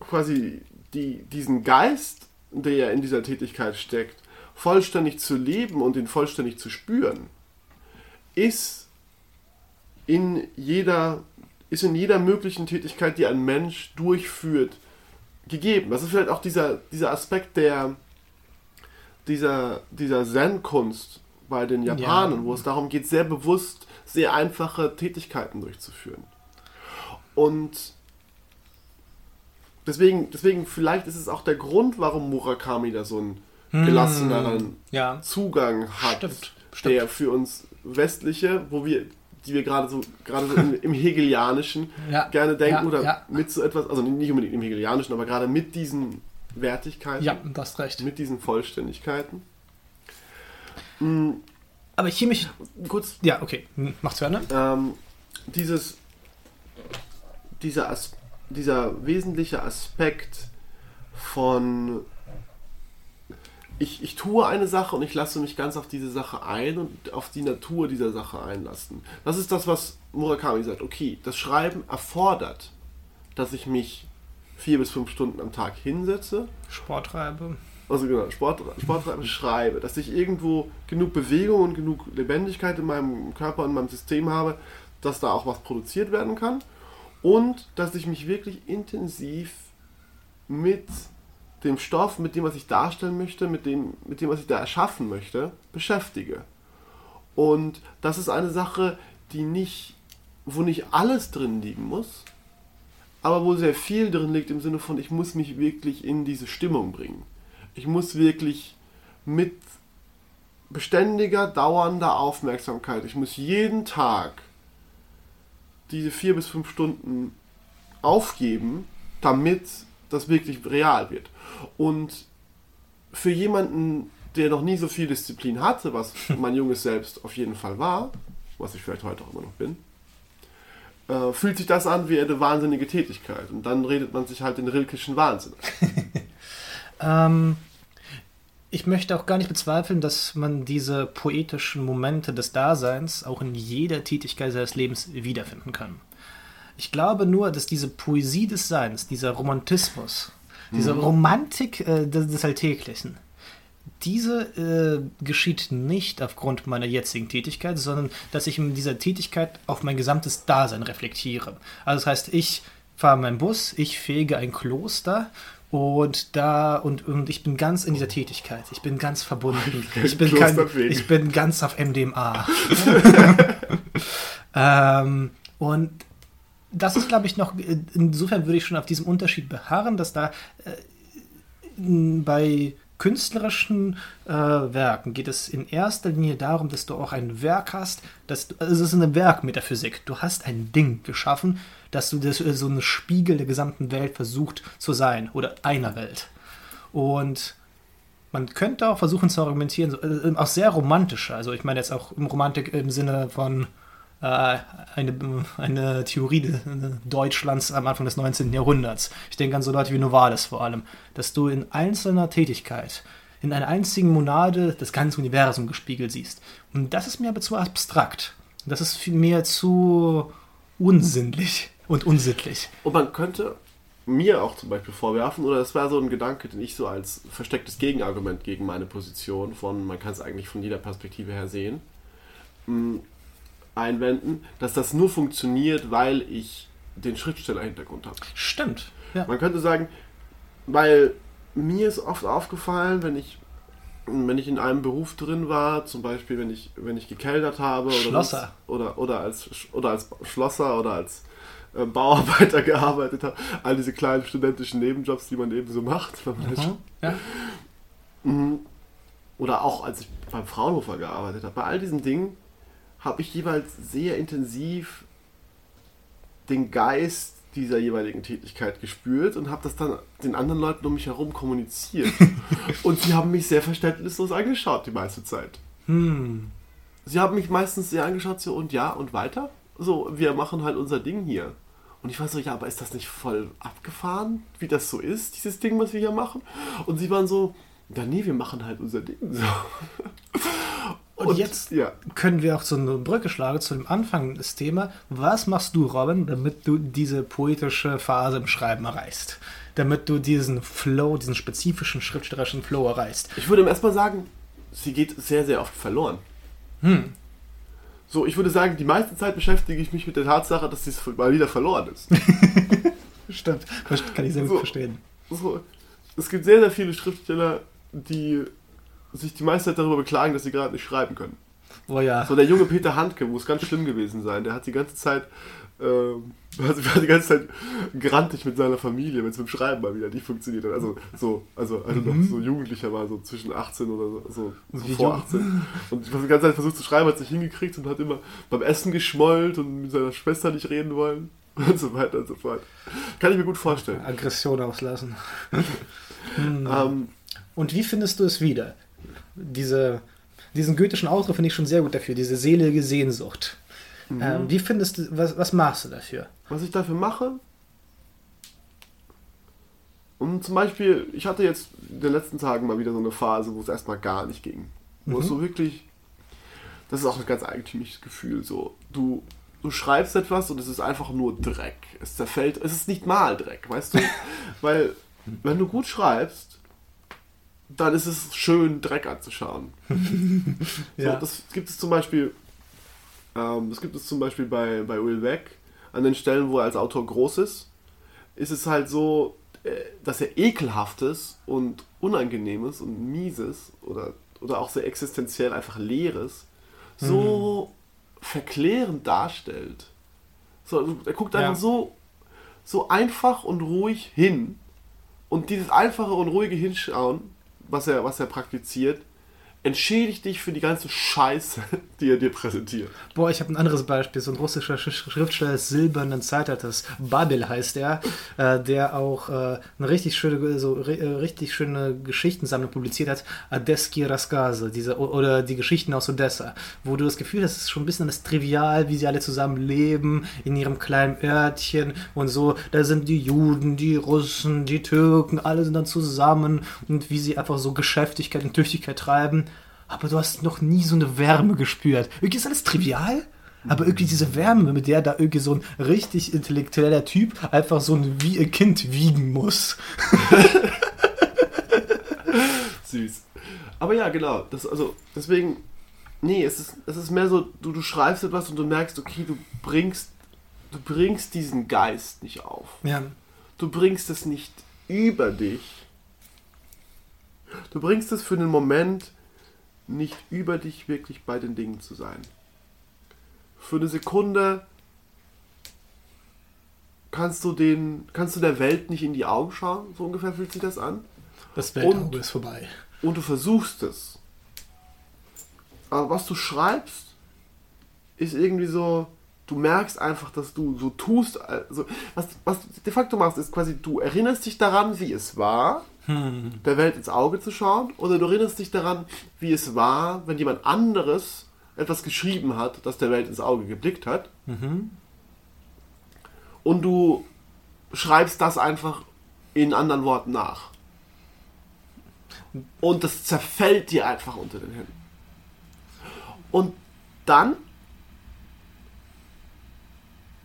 A: quasi die, diesen Geist, der ja in dieser Tätigkeit steckt, vollständig zu leben und ihn vollständig zu spüren, ist in jeder, ist in jeder möglichen Tätigkeit, die ein Mensch durchführt, gegeben. Das ist vielleicht auch dieser, dieser Aspekt der dieser, dieser Zen-Kunst bei den Japanern,
B: Ja.
A: wo es darum geht, sehr bewusst sehr einfache Tätigkeiten durchzuführen. Und deswegen, deswegen vielleicht ist es auch der Grund, warum Murakami da so einen gelasseneren
B: Ja,
A: Zugang hat,
B: Stimmt,
A: der für uns westliche, wo wir, die wir gerade so, gerade so im, Hegelianischen
B: Ja,
A: gerne denken
B: ja,
A: oder
B: ja.
A: mit so etwas, also nicht unbedingt im Hegelianischen, aber gerade mit diesen Wertigkeiten,
B: ja, du hast recht.
A: mit diesen Vollständigkeiten.
B: Aber hier mich.
A: Kurz,
B: Ja, okay, hm, mach zu Ende.
A: ähm, dieses, dieser, As dieser wesentliche Aspekt von ich, ich tue eine Sache und ich lasse mich ganz auf diese Sache ein und auf die Natur dieser Sache einlassen. Das ist das, was Murakami sagt. Okay, das Schreiben erfordert, dass ich mich vier bis fünf Stunden am Tag hinsetze
B: Sport treibe.
A: also genau, Sport, Sporttreiben schreibe, dass ich irgendwo genug Bewegung und genug Lebendigkeit in meinem Körper und meinem System habe, dass da auch was produziert werden kann und dass ich mich wirklich intensiv mit dem Stoff, mit dem, was ich darstellen möchte, mit dem, mit dem, was ich da erschaffen möchte, beschäftige. Und das ist eine Sache, die nicht, wo nicht alles drin liegen muss, aber wo sehr viel drin liegt im Sinne von, ich muss mich wirklich in diese Stimmung bringen. Ich muss wirklich mit beständiger, dauernder Aufmerksamkeit, ich muss jeden Tag diese vier bis fünf Stunden aufgeben, damit das wirklich real wird. Und für jemanden, der noch nie so viel Disziplin hatte, was mein junges Selbst auf jeden Fall war, was ich vielleicht heute auch immer noch bin, äh, fühlt sich das an wie eine wahnsinnige Tätigkeit. Und dann redet man sich halt den rilkischen Wahnsinn.
B: Ähm, ich möchte auch gar nicht bezweifeln, dass man diese poetischen Momente des Daseins auch in jeder Tätigkeit seines Lebens wiederfinden kann. Ich glaube nur, dass diese Poesie des Seins, dieser Romantismus, diese Romantik äh, des, des Alltäglichen, diese äh, geschieht nicht aufgrund meiner jetzigen Tätigkeit, sondern dass ich in dieser Tätigkeit auf mein gesamtes Dasein reflektiere. Also das heißt, ich fahre meinen Bus, ich fege ein Kloster und da und, und ich bin ganz in dieser Tätigkeit. Ich bin ganz verbunden. Ich bin, kein, ich bin ganz auf MDMA. ähm, und das ist, glaube ich, noch, insofern würde ich schon auf diesem Unterschied beharren, dass da äh, bei künstlerischen äh, Werken geht es in erster Linie darum, dass du auch ein Werk hast, dass du, also es ist eine Werkmetaphysik. Du hast ein Ding geschaffen, dass du das, so ein Spiegel der gesamten Welt versucht zu sein oder einer Welt. Und man könnte auch versuchen zu argumentieren, so, äh, auch sehr romantischer, also ich meine jetzt auch im Romantik im Sinne von äh, eine, eine Theorie Deutschlands am Anfang des 19. Jahrhunderts. Ich denke an so Leute wie Novalis vor allem, dass du in einzelner Tätigkeit, in einer einzigen Monade das ganze Universum gespiegelt siehst. Und das ist mir aber zu abstrakt. Das ist mir zu unsinnlich und unsittlich.
A: Und man könnte mir auch zum Beispiel vorwerfen, oder das war so ein Gedanke, den ich so als verstecktes Gegenargument gegen meine Position von, man kann es eigentlich von jeder Perspektive her sehen, hm, einwenden, dass das nur funktioniert, weil ich den Schriftsteller-Hintergrund habe.
B: Stimmt.
A: Ja. Man könnte sagen, weil mir ist oft aufgefallen, wenn ich wenn ich in einem Beruf drin war, zum Beispiel wenn ich wenn ich gekellnert habe oder
B: Schlosser.
A: oder oder als oder als Schlosser oder als äh, Bauarbeiter gearbeitet habe, all diese kleinen studentischen Nebenjobs, die man eben so macht, wenn man mhm. ja. Oder auch als ich beim Fraunhofer gearbeitet habe, bei all diesen Dingen habe ich jeweils sehr intensiv den Geist dieser jeweiligen Tätigkeit gespürt und habe das dann den anderen Leuten um mich herum kommuniziert. und sie haben mich sehr verständnislos angeschaut die meiste Zeit. Hm. Sie haben mich meistens sehr angeschaut, so und ja und weiter. So, wir machen halt unser Ding hier. Und ich war so, ja, aber ist das nicht voll abgefahren, wie das so ist, dieses Ding, was wir hier machen? Und sie waren so, ja, nee, wir machen halt unser Ding. So.
B: Und, und jetzt ja. können wir auch so eine Brücke schlagen zu dem Anfang des Themas. Was machst du, Robin, damit du diese poetische Phase im Schreiben erreichst? Damit du diesen Flow, diesen spezifischen schriftstellerischen Flow erreichst?
A: Ich würde erstmal sagen, sie geht sehr, sehr oft verloren. Hm. So, ich würde sagen, die meiste Zeit beschäftige ich mich mit der Tatsache, dass dies mal wieder verloren ist.
B: Stimmt, kann ich sehr gut so, verstehen.
A: So, es gibt sehr, sehr viele Schriftsteller, die sich die meiste Zeit darüber beklagen, dass sie gerade nicht schreiben können.
B: Oh ja.
A: So der junge Peter Handke muss ganz schlimm gewesen sein. Der hat die ganze Zeit, äh, hat die ganze Zeit grantig mit seiner Familie, wenn es mit dem Schreiben mal wieder nicht funktioniert hat. Also so, also, also mhm. noch so Jugendlicher war, so zwischen 18 oder so, so, so vor 18. Und ich habe die ganze Zeit versucht zu schreiben, hat sich hingekriegt und hat immer beim Essen geschmollt und mit seiner Schwester nicht reden wollen. Und so weiter und so fort. Kann ich mir gut vorstellen.
B: Aggression auslassen. hm. ähm, und wie findest du es wieder? diese, diesen goethischen Ausdruck finde ich schon sehr gut dafür, diese selige Sehnsucht. Mhm. Ähm, wie findest du, was, was machst du dafür?
A: Was ich dafür mache? Und zum Beispiel, ich hatte jetzt in den letzten Tagen mal wieder so eine Phase, wo es erstmal gar nicht ging. Wo mhm. es so wirklich, das ist auch ein ganz eigentümliches Gefühl, so, du, du schreibst etwas und es ist einfach nur Dreck. Es zerfällt, es ist nicht mal Dreck, weißt du? Weil, wenn du gut schreibst, dann ist es schön, Dreck anzuschauen. ja. so, das gibt es zum Beispiel, ähm, das gibt es zum Beispiel bei, bei Will Beck, an den Stellen, wo er als Autor groß ist, ist es halt so, äh, dass er ekelhaftes und unangenehmes und mieses oder, oder auch sehr existenziell einfach leeres so mhm. verklärend darstellt. So, also er guckt einfach ja. so, so einfach und ruhig hin und dieses einfache und ruhige Hinschauen was er, was er praktiziert, entschädigt dich für die ganze Scheiße, die er dir präsentiert.
B: Boah, ich habe ein anderes Beispiel. So ein russischer Schriftsteller des silbernen Zeitalters, Babel heißt er, äh, der auch äh, eine richtig schöne, so, äh, richtig schöne Geschichtensammlung publiziert hat, Adeski Raskase, diese, oder die Geschichten aus Odessa, wo du das Gefühl hast, es ist schon ein bisschen das Trivial, wie sie alle zusammen leben, in ihrem kleinen Örtchen und so. Da sind die Juden, die Russen, die Türken, alle sind dann zusammen und wie sie einfach so Geschäftigkeit und Tüchtigkeit treiben aber du hast noch nie so eine Wärme gespürt. Irgendwie ist alles trivial, aber irgendwie diese Wärme, mit der da irgendwie so ein richtig intellektueller Typ einfach so ein, wie ein Kind wiegen muss.
A: Süß. Aber ja, genau. Das, also, deswegen, nee, es ist, es ist mehr so, du, du schreibst etwas und du merkst, okay, du bringst, du bringst diesen Geist nicht auf.
B: Ja.
A: Du bringst es nicht über dich. Du bringst es für einen Moment nicht über dich wirklich bei den Dingen zu sein. Für eine Sekunde kannst du den, kannst du der Welt nicht in die Augen schauen, so ungefähr fühlt sich das an.
B: Das Weltauge
A: Und-
B: ist vorbei.
A: Und du versuchst es. Aber was du schreibst, ist irgendwie so, du merkst einfach, dass du so tust, also was, was du de facto machst, ist quasi, du erinnerst dich daran, wie es war, der Welt ins Auge zu schauen, oder du erinnerst dich daran, wie es war, wenn jemand anderes etwas geschrieben hat, das der Welt ins Auge geblickt hat. Und du schreibst das einfach in anderen Worten nach. Und das zerfällt dir einfach unter den Händen. Und dann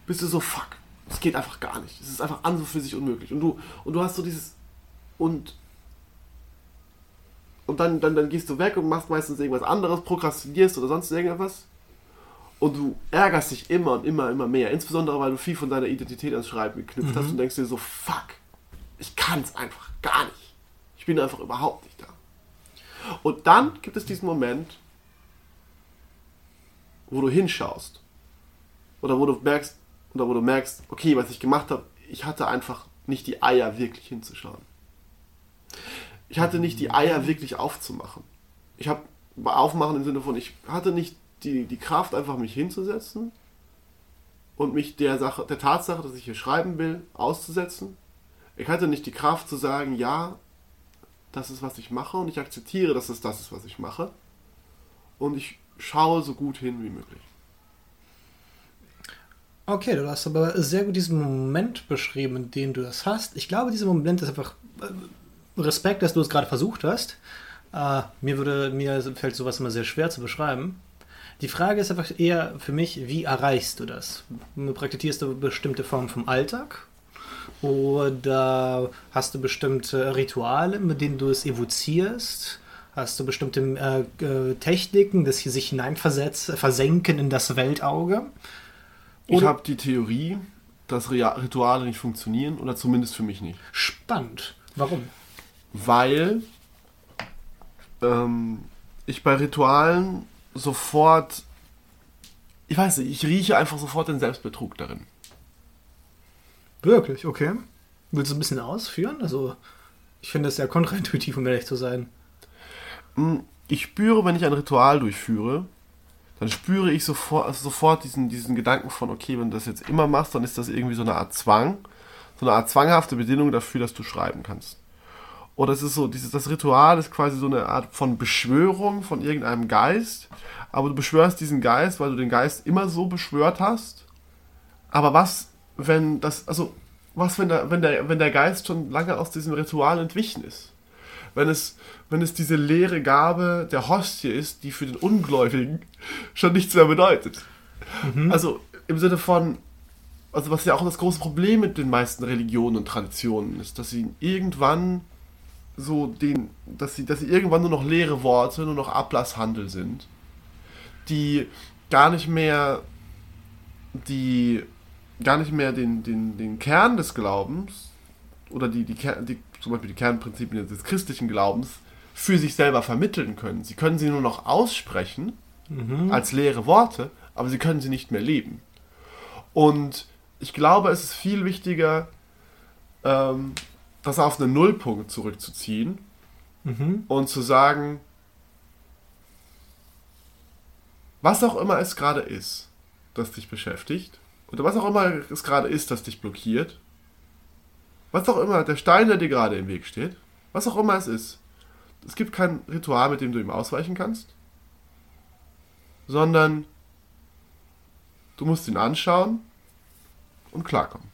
A: bist du so, fuck, es geht einfach gar nicht. Es ist einfach an so für sich unmöglich. Und du, und du hast so dieses, und, und dann, dann, dann gehst du weg und machst meistens irgendwas anderes, prokrastinierst oder sonst irgendwas. Und du ärgerst dich immer und immer, immer mehr. Insbesondere, weil du viel von deiner Identität ans Schreiben geknüpft hast und denkst dir so, fuck, ich kann es einfach gar nicht. Ich bin einfach überhaupt nicht da. Und dann gibt es diesen Moment, wo du hinschaust. Oder wo du merkst, oder wo du merkst, okay, was ich gemacht habe, ich hatte einfach nicht die Eier wirklich hinzuschauen. Ich hatte nicht die Eier wirklich aufzumachen. Ich habe aufmachen im Sinne von, ich hatte nicht die, die Kraft, einfach mich hinzusetzen und mich der Sache, der Tatsache, dass ich hier schreiben will, auszusetzen. Ich hatte nicht die Kraft zu sagen, ja, das ist, was ich mache und ich akzeptiere, dass es das ist, was ich mache. Und ich schaue so gut hin wie möglich.
B: Okay, du hast aber sehr gut diesen Moment beschrieben, in dem du das hast. Ich glaube, dieser Moment ist einfach äh, Respekt, dass du es gerade versucht hast. Äh, mir würde, mir fällt sowas immer sehr schwer zu beschreiben. Die Frage ist einfach eher für mich, wie erreichst du das? Praktizierst du bestimmte Formen vom Alltag? Oder hast du bestimmte Rituale, mit denen du es evozierst? Hast du bestimmte äh, äh, Techniken, das hier sich hineinversetzen, versenken in das Weltauge?
A: Ich
B: Oder-
A: habe die Theorie, dass Rituale nicht funktionieren oder zumindest für mich nicht.
B: Spannend. Warum?
A: Weil ähm, ich bei Ritualen sofort, ich weiß nicht, ich rieche einfach sofort den Selbstbetrug darin.
B: Wirklich, okay. Willst du ein bisschen ausführen? Also, ich finde es sehr kontraintuitiv, um ehrlich zu sein.
A: Hm, Ich spüre, wenn ich ein Ritual durchführe, dann spüre ich sofort, also sofort diesen, diesen Gedanken von, okay, wenn du das jetzt immer machst, dann ist das irgendwie so eine Art Zwang, so eine Art zwanghafte Bedingung dafür, dass du schreiben kannst. Oder es ist so, dieses, das Ritual ist quasi so eine Art von Beschwörung von irgendeinem Geist, aber du beschwörst diesen Geist, weil du den Geist immer so beschwört hast. Aber was, wenn das, also, was, wenn der, wenn der, wenn der Geist schon lange aus diesem Ritual entwichen ist? Wenn es, wenn es diese leere Gabe der Hostie ist, die für den Ungläubigen schon nichts mehr bedeutet. Also im Sinne von, also was ja auch das große Problem mit den meisten Religionen und Traditionen ist, dass sie irgendwann so den, dass sie, dass sie irgendwann nur noch leere Worte, nur noch Ablasshandel sind, die gar nicht mehr die gar nicht mehr den, den, den Kern des Glaubens oder die, die, die zum Beispiel die Kernprinzipien des christlichen Glaubens für sich selber vermitteln können. Sie können sie nur noch aussprechen als leere Worte, aber sie können sie nicht mehr leben. Und ich glaube, es ist viel wichtiger, ähm, das auf einen Nullpunkt zurückzuziehen und zu sagen, was auch immer es gerade ist, das dich beschäftigt, oder was auch immer es gerade ist, das dich blockiert, was auch immer, der Stein, der dir gerade im Weg steht, was auch immer es ist, es gibt kein Ritual, mit dem du ihm ausweichen kannst, sondern du musst ihn anschauen und klarkommen.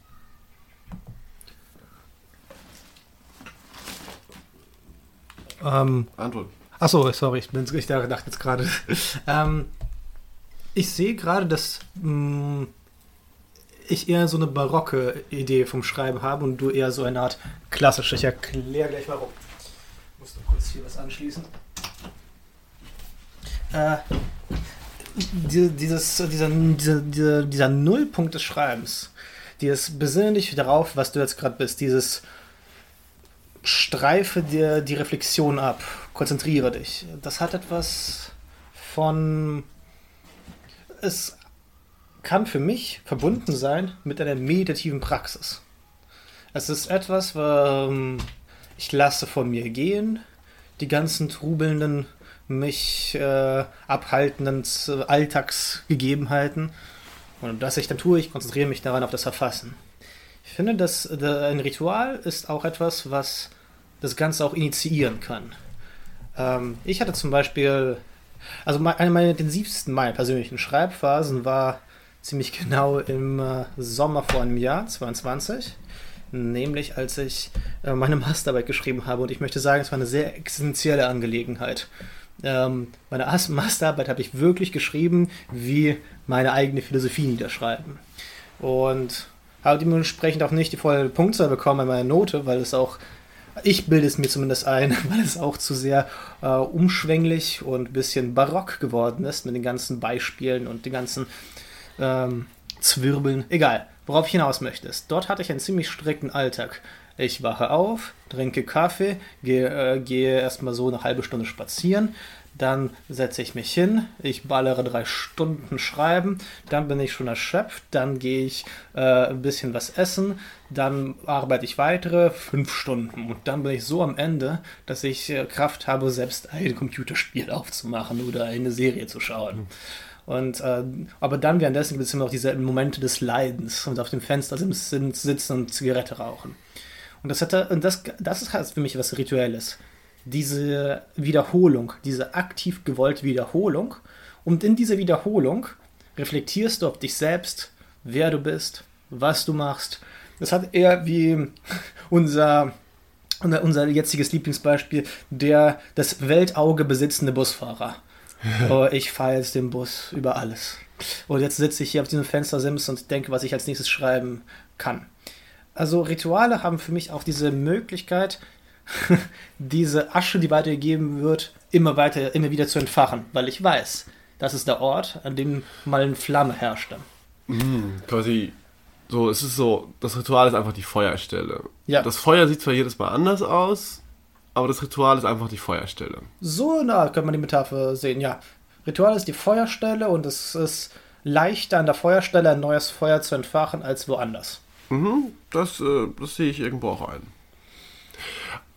B: Ähm,
A: Antwort.
B: achso, sorry, ich, bin, ich dachte jetzt gerade. ähm, ich sehe gerade, dass mh, ich eher so eine barocke Idee vom Schreiben habe und du eher so eine Art klassische. Ich erkläre gleich warum. Ich muss noch kurz hier was anschließen. äh, die, dieses, dieser, dieser, dieser, dieser Nullpunkt des Schreibens, dieses besinne dich darauf, was du jetzt gerade bist, dieses streife dir die Reflexion ab, konzentriere dich. Das hat etwas von. Es kann für mich verbunden sein mit einer meditativen Praxis. Es ist etwas, ähm, ich lasse von mir gehen, die ganzen trubelnden, mich äh, abhaltenden Alltagsgegebenheiten. Und das ich dann tue, ich konzentriere mich daran auf das Verfassen. Ich finde, dass äh, ein Ritual ist auch etwas, was das Ganze auch initiieren kann. Ähm, ich hatte zum Beispiel, also eine meiner intensivsten meiner persönlichen Schreibphasen war ziemlich genau im äh, Sommer vor einem Jahr, 22 nämlich als ich äh, meine Masterarbeit geschrieben habe und ich möchte sagen, es war eine sehr existenzielle Angelegenheit. Ähm, meine Masterarbeit habe ich wirklich geschrieben, wie meine eigene Philosophie niederschreiben. Und habe dementsprechend auch nicht die volle Punktzahl bekommen an meiner Note, weil es auch ich bilde es mir zumindest ein, weil es auch zu sehr äh, umschwänglich und ein bisschen barock geworden ist mit den ganzen Beispielen und den ganzen ähm, Zwirbeln. Egal, worauf ich hinaus möchte. Dort hatte ich einen ziemlich strikten Alltag. Ich wache auf, trinke Kaffee, gehe, äh, gehe erstmal so eine halbe Stunde spazieren, dann setze ich mich hin, ich ballere drei Stunden schreiben, dann bin ich schon erschöpft, dann gehe ich äh, ein bisschen was essen, dann arbeite ich weitere fünf Stunden und dann bin ich so am Ende, dass ich äh, Kraft habe, selbst ein Computerspiel aufzumachen oder eine Serie zu schauen. Und, äh, aber dann währenddessen gibt es immer noch diese Momente des Leidens und auf dem Fenster sitzen und Zigarette rauchen. Und das, hatte, und das, das ist halt für mich was Rituelles diese Wiederholung, diese aktiv gewollte Wiederholung. Und in dieser Wiederholung reflektierst du auf dich selbst, wer du bist, was du machst. Das hat eher wie unser, unser jetziges Lieblingsbeispiel, der das Weltauge besitzende Busfahrer. oh, ich fahre jetzt den Bus über alles. Und jetzt sitze ich hier auf diesem Fenstersims und denke, was ich als nächstes schreiben kann. Also Rituale haben für mich auch diese Möglichkeit, diese Asche, die weitergegeben wird, immer weiter, immer wieder zu entfachen, weil ich weiß, das ist der Ort, an dem mal eine Flamme herrschte.
A: Mm, quasi so, es ist so, das Ritual ist einfach die Feuerstelle.
B: Ja.
A: Das Feuer sieht zwar jedes Mal anders aus, aber das Ritual ist einfach die Feuerstelle.
B: So na, könnte man die Metapher sehen, ja. Ritual ist die Feuerstelle und es ist leichter an der Feuerstelle ein neues Feuer zu entfachen als woanders.
A: Mhm, das, äh, das sehe ich irgendwo auch ein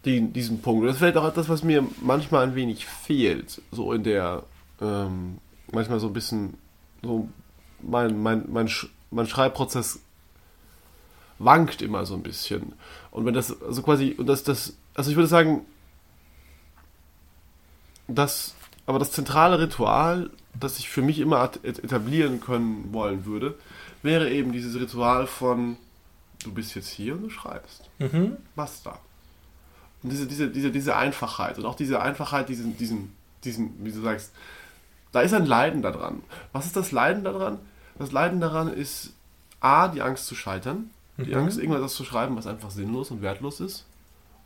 A: die, diesen Punkt. Das ist vielleicht auch etwas, was mir manchmal ein wenig fehlt, so in der, ähm, manchmal so ein bisschen, so mein, mein, mein, Sch mein Schreibprozess wankt immer so ein bisschen. Und wenn das, also quasi, und das, das, also ich würde sagen, das, aber das zentrale Ritual, das ich für mich immer etablieren können wollen würde, wäre eben dieses Ritual von, du bist jetzt hier und du schreibst.
B: Mhm.
A: Basta. Und diese, diese, diese, diese Einfachheit und auch diese Einfachheit, diesen, diesen, diesen, wie du sagst, da ist ein Leiden daran. Was ist das Leiden daran? Das Leiden daran ist A, die Angst zu scheitern. Die mhm. Angst, irgendwas zu schreiben, was einfach sinnlos und wertlos ist.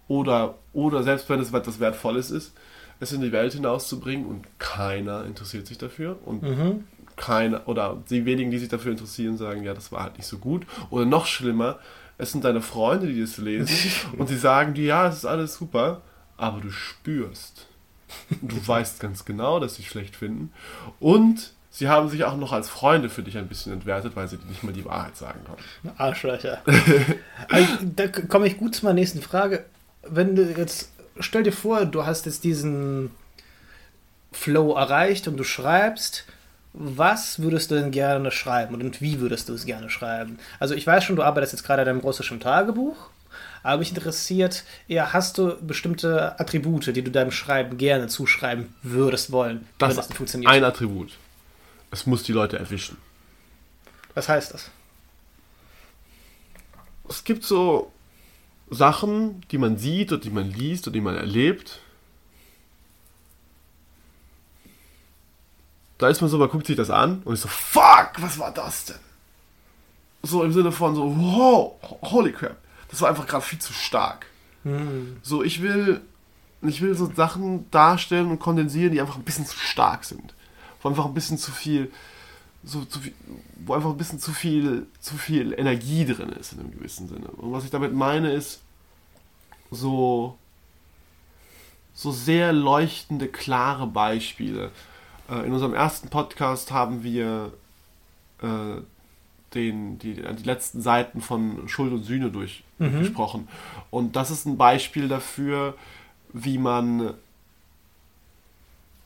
A: Oder, oder selbst wenn es etwas Wertvolles ist, es in die Welt hinauszubringen und keiner interessiert sich dafür. Und
B: mhm.
A: keiner, oder die wenigen, die sich dafür interessieren, sagen, ja, das war halt nicht so gut. Oder noch schlimmer, es sind deine Freunde, die das lesen und sie sagen dir, ja, es ist alles super, aber du spürst. Du weißt ganz genau, dass sie schlecht finden. Und sie haben sich auch noch als Freunde für dich ein bisschen entwertet, weil sie dir nicht mal die Wahrheit sagen konnten.
B: Arschlöcher. also, da komme ich gut zu meiner nächsten Frage. Wenn du jetzt, stell dir vor, du hast jetzt diesen Flow erreicht und du schreibst was würdest du denn gerne schreiben und wie würdest du es gerne schreiben? Also ich weiß schon, du arbeitest jetzt gerade an deinem russischen Tagebuch, aber mich interessiert eher, hast du bestimmte Attribute, die du deinem Schreiben gerne zuschreiben würdest wollen,
A: das, das funktioniert? Ein Attribut. Es muss die Leute erwischen.
B: Was heißt das?
A: Es gibt so Sachen, die man sieht und die man liest und die man erlebt, da ist man so, man guckt sich das an und ist so, fuck, was war das denn? So im Sinne von so, wow, holy crap. Das war einfach gerade viel zu stark.
B: Hm.
A: So, ich will, ich will so Sachen darstellen und kondensieren, die einfach ein bisschen zu stark sind. wo einfach ein bisschen zu viel, so, zu viel, wo einfach ein bisschen zu viel, zu viel Energie drin ist in einem gewissen Sinne. Und was ich damit meine ist, so, so sehr leuchtende, klare Beispiele. Äh, in unserem ersten Podcast haben wir äh, den, die, die letzten Seiten von Schuld und Sühne durchgesprochen. Mhm. Und das ist ein Beispiel dafür, wie man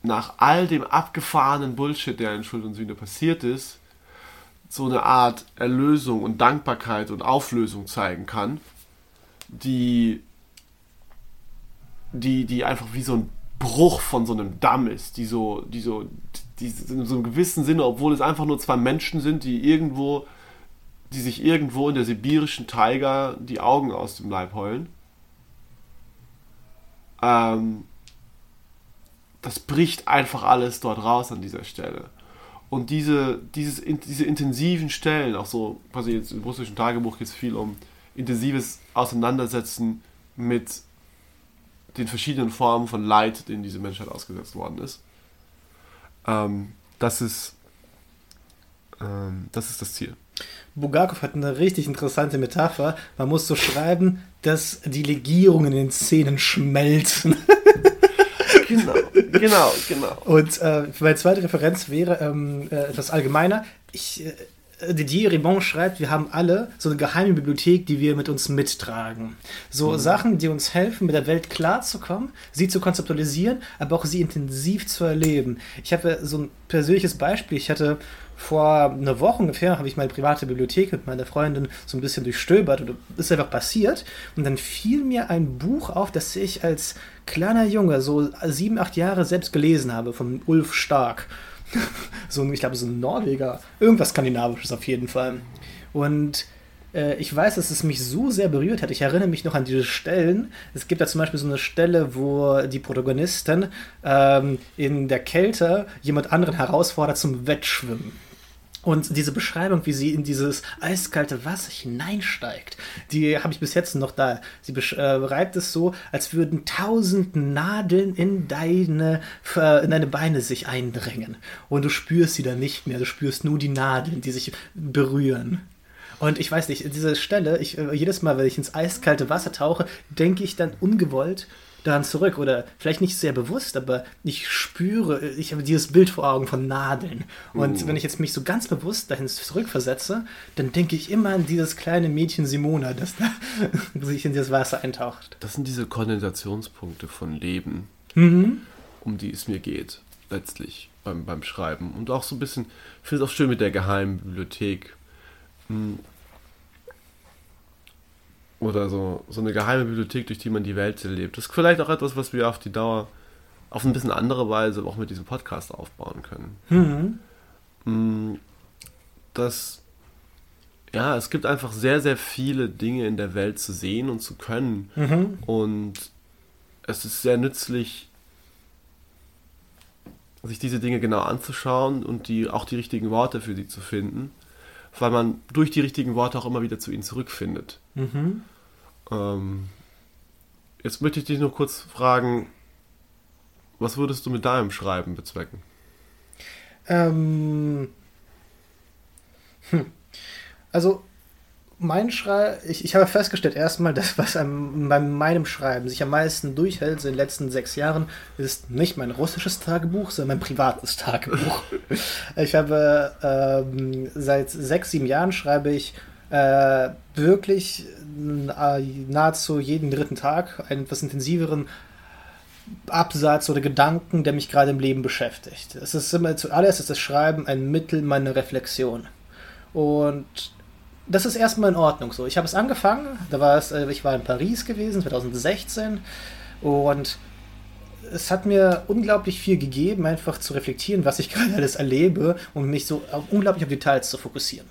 A: nach all dem abgefahrenen Bullshit, der in Schuld und Sühne passiert ist, so eine Art Erlösung und Dankbarkeit und Auflösung zeigen kann, die, die, die einfach wie so ein Bruch von so einem Damm ist, die so, die so, die in so einem gewissen Sinne, obwohl es einfach nur zwei Menschen sind, die irgendwo, die sich irgendwo in der sibirischen Taiga die Augen aus dem Leib heulen. Ähm, das bricht einfach alles dort raus an dieser Stelle. Und diese, dieses, diese intensiven Stellen, auch so, quasi jetzt im russischen Tagebuch geht es viel um intensives Auseinandersetzen mit den verschiedenen Formen von Leid, denen diese Menschheit ausgesetzt worden ist. Ähm, das ist ähm, das ist das Ziel.
B: Bulgakov hat eine richtig interessante Metapher. Man muss so schreiben, dass die Legierungen in den Szenen schmelzen.
A: genau, genau, genau.
B: Und äh, meine zweite Referenz wäre ähm, äh, etwas allgemeiner. Ich, äh, Didier Ribon schreibt, wir haben alle so eine geheime Bibliothek, die wir mit uns mittragen. So mhm. Sachen, die uns helfen, mit der Welt klarzukommen, sie zu konzeptualisieren, aber auch sie intensiv zu erleben. Ich habe so ein persönliches Beispiel. Ich hatte vor einer Woche ungefähr habe ich meine private Bibliothek mit meiner Freundin so ein bisschen durchstöbert und ist einfach passiert. Und dann fiel mir ein Buch auf, das ich als kleiner Junge, so sieben, acht Jahre selbst gelesen habe, von Ulf Stark. so ein, ich glaube, so ein Norweger. Irgendwas Skandinavisches auf jeden Fall. Und äh, ich weiß, dass es mich so sehr berührt hat. Ich erinnere mich noch an diese Stellen. Es gibt da zum Beispiel so eine Stelle, wo die Protagonistin ähm, in der Kälte jemand anderen herausfordert zum Wettschwimmen. Und diese Beschreibung, wie sie in dieses eiskalte Wasser hineinsteigt, die habe ich bis jetzt noch da. Sie beschreibt es so, als würden tausend Nadeln in deine, äh, in deine Beine sich eindrängen. Und du spürst sie dann nicht mehr, du spürst nur die Nadeln, die sich berühren. Und ich weiß nicht, diese Stelle, ich, äh, jedes Mal, wenn ich ins eiskalte Wasser tauche, denke ich dann ungewollt daran zurück oder vielleicht nicht sehr bewusst, aber ich spüre, ich habe dieses Bild vor Augen von Nadeln. Und uh. wenn ich jetzt mich so ganz bewusst dahin zurückversetze, dann denke ich immer an dieses kleine Mädchen Simona, das da sich in das Wasser eintaucht.
A: Das sind diese Kondensationspunkte von Leben, mhm. um die es mir geht, letztlich beim, beim Schreiben. Und auch so ein bisschen, ich finde es auch schön mit der geheimen Bibliothek. Hm oder so, so eine geheime Bibliothek, durch die man die Welt erlebt. Das ist vielleicht auch etwas, was wir auf die Dauer auf ein bisschen andere Weise auch mit diesem Podcast aufbauen können. Mhm. Mm, das, ja, es gibt einfach sehr, sehr viele Dinge in der Welt zu sehen und zu können. Mhm. Und es ist sehr nützlich, sich diese Dinge genau anzuschauen und die, auch die richtigen Worte für sie zu finden weil man durch die richtigen Worte auch immer wieder zu ihnen zurückfindet. Mhm. Ähm, jetzt möchte ich dich noch kurz fragen, was würdest du mit deinem Schreiben bezwecken?
B: Ähm, hm. Also mein Schreiben, ich, ich habe festgestellt erstmal, dass was an, bei meinem Schreiben sich am meisten durchhält in den letzten sechs Jahren, ist nicht mein russisches Tagebuch, sondern mein privates Tagebuch. ich habe ähm, seit sechs, sieben Jahren schreibe ich äh, wirklich äh, nahezu jeden dritten Tag einen etwas intensiveren Absatz oder Gedanken, der mich gerade im Leben beschäftigt. Es ist immer zuallererst ist das Schreiben ein Mittel meiner Reflexion. Und das ist erstmal in Ordnung so. Ich habe es angefangen, da war es, äh, ich war in Paris gewesen, 2016, und es hat mir unglaublich viel gegeben, einfach zu reflektieren, was ich gerade alles erlebe und mich so auf, unglaublich auf Details zu fokussieren.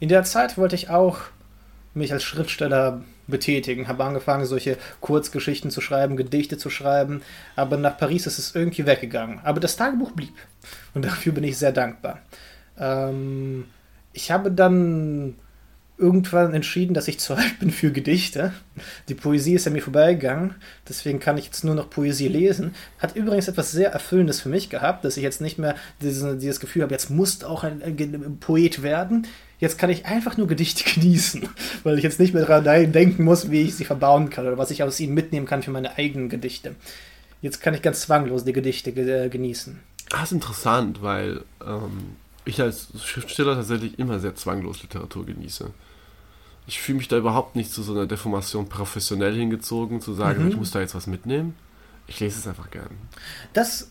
B: In der Zeit wollte ich auch mich als Schriftsteller betätigen, habe angefangen, solche Kurzgeschichten zu schreiben, Gedichte zu schreiben, aber nach Paris ist es irgendwie weggegangen. Aber das Tagebuch blieb und dafür bin ich sehr dankbar. Ähm, ich habe dann irgendwann entschieden, dass ich zu alt bin für Gedichte. Die Poesie ist an mir vorbeigegangen, deswegen kann ich jetzt nur noch Poesie lesen. Hat übrigens etwas sehr Erfüllendes für mich gehabt, dass ich jetzt nicht mehr diese, dieses Gefühl habe, jetzt musst auch ein, ein, Poet werden. Jetzt kann ich einfach nur Gedichte genießen, weil ich jetzt nicht mehr daran denken muss, wie ich sie verbauen kann oder was ich aus ihnen mitnehmen kann für meine eigenen Gedichte. Jetzt kann ich ganz zwanglos die Gedichte ge genießen.
A: Das ist interessant, weil ähm, ich als Schriftsteller tatsächlich immer sehr zwanglos Literatur genieße ich fühle mich da überhaupt nicht zu so einer Deformation professionell hingezogen, zu sagen, mhm. ich muss da jetzt was mitnehmen. Ich lese es einfach gern.
B: Das,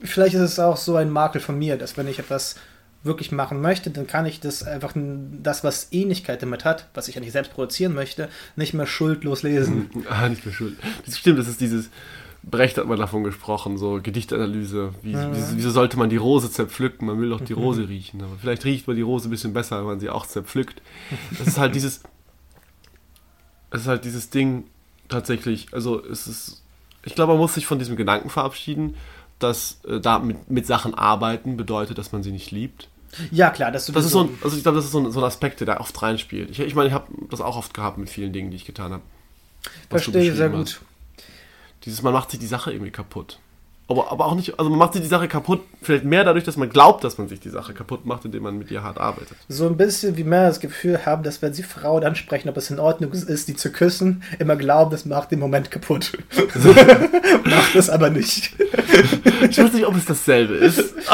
B: vielleicht ist es auch so ein Makel von mir, dass wenn ich etwas wirklich machen möchte, dann kann ich das einfach, das, was Ähnlichkeit damit hat, was ich eigentlich selbst produzieren möchte, nicht mehr schuldlos lesen.
A: ah, nicht mehr schuld. Das stimmt, das ist dieses, Brecht hat mal davon gesprochen, so Gedichtanalyse. Wie, ja. wieso, wieso, sollte man die Rose zerpflücken? Man will doch die Rose riechen. Aber vielleicht riecht man die Rose ein bisschen besser, wenn man sie auch zerpflückt. Das ist halt dieses. Es ist halt dieses Ding tatsächlich. Also es ist. Ich glaube, man muss sich von diesem Gedanken verabschieden, dass äh, da mit, mit Sachen arbeiten bedeutet, dass man sie nicht liebt.
B: Ja, klar,
A: das, das ist so ein, also ich glaube, das ist so ein, so ein Aspekt, der da oft reinspielt. Ich, ich meine, ich habe das auch oft gehabt mit vielen Dingen, die ich getan habe.
B: Verstehe sehr gut.
A: Dieses, man macht sich die Sache irgendwie kaputt. Aber, aber auch nicht, also man macht sich die Sache kaputt, vielleicht mehr dadurch, dass man glaubt, dass man sich die Sache kaputt macht, indem man mit ihr hart arbeitet.
B: So ein bisschen wie mehr das Gefühl haben, dass wenn sie Frauen ansprechen, ob es in Ordnung ist, die zu küssen, immer glauben, das macht den Moment kaputt. macht es aber nicht.
A: Ich weiß nicht, ob es dasselbe ist.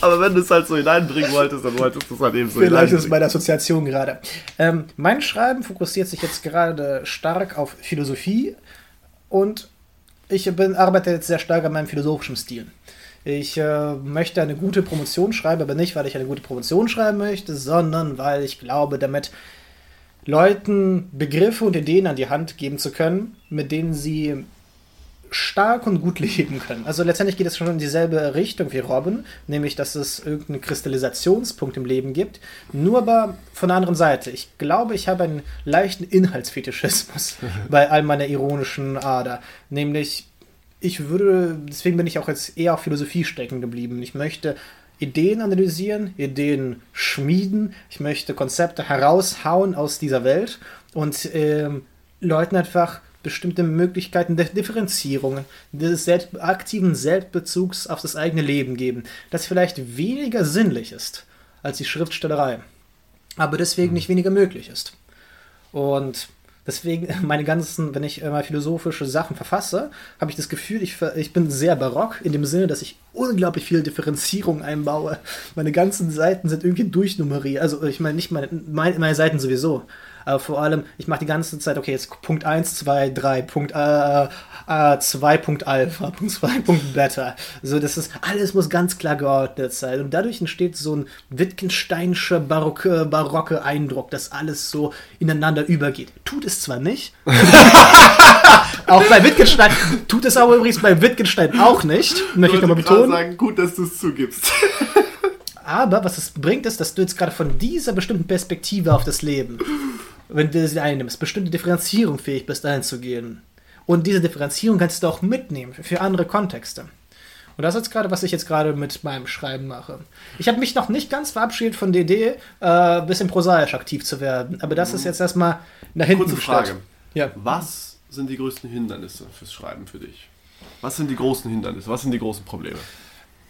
A: aber wenn du es halt so hineinbringen wolltest, dann wolltest du es halt eben so
B: Vielleicht ist es meine Assoziation gerade. Ähm, mein Schreiben fokussiert sich jetzt gerade stark auf Philosophie und ich bin, arbeite jetzt sehr stark an meinem philosophischen Stil. Ich äh, möchte eine gute Promotion schreiben, aber nicht, weil ich eine gute Promotion schreiben möchte, sondern weil ich glaube, damit Leuten Begriffe und Ideen an die Hand geben zu können, mit denen sie stark und gut leben können. Also letztendlich geht es schon in dieselbe Richtung wie Robin, nämlich dass es irgendeinen Kristallisationspunkt im Leben gibt, nur aber von der anderen Seite. Ich glaube, ich habe einen leichten Inhaltsfetischismus bei all meiner ironischen Ader, nämlich ich würde, deswegen bin ich auch jetzt eher auf Philosophie stecken geblieben. Ich möchte Ideen analysieren, Ideen schmieden, ich möchte Konzepte heraushauen aus dieser Welt und ähm, Leuten einfach bestimmte Möglichkeiten der Differenzierung, des selbst, aktiven Selbstbezugs auf das eigene Leben geben, das vielleicht weniger sinnlich ist als die Schriftstellerei, aber deswegen mhm. nicht weniger möglich ist. Und deswegen meine ganzen, wenn ich mal philosophische Sachen verfasse, habe ich das Gefühl, ich, ich bin sehr barock in dem Sinne, dass ich unglaublich viel Differenzierung einbaue. Meine ganzen Seiten sind irgendwie durchnummeriert. Also ich meine nicht meine, meine, meine Seiten sowieso, aber vor allem, ich mache die ganze Zeit, okay, jetzt Punkt 1, 2, 3, Punkt äh, äh, 2, Punkt Alpha, Punkt 2, Punkt Beta. So, das ist, alles muss ganz klar geordnet sein. Und dadurch entsteht so ein Wittgensteinischer barocke, barocke Eindruck, dass alles so ineinander übergeht. Tut es zwar nicht. auch bei Wittgenstein, tut es aber übrigens bei Wittgenstein auch nicht. Möchte ich nochmal betonen.
A: sagen, gut, dass du es zugibst.
B: Aber was es bringt, ist, dass du jetzt gerade von dieser bestimmten Perspektive auf das Leben wenn du sie einnimmst, bestimmte Differenzierung fähig bist, einzugehen. Und diese Differenzierung kannst du auch mitnehmen für andere Kontexte. Und das ist gerade, was ich jetzt gerade mit meinem Schreiben mache. Ich habe mich noch nicht ganz verabschiedet von der Idee, äh, ein bisschen prosaisch aktiv zu werden. Aber das ist jetzt erstmal nach hinten
A: Kurze Frage. Ja. Was sind die größten Hindernisse fürs Schreiben für dich? Was sind die großen Hindernisse? Was sind die großen Probleme?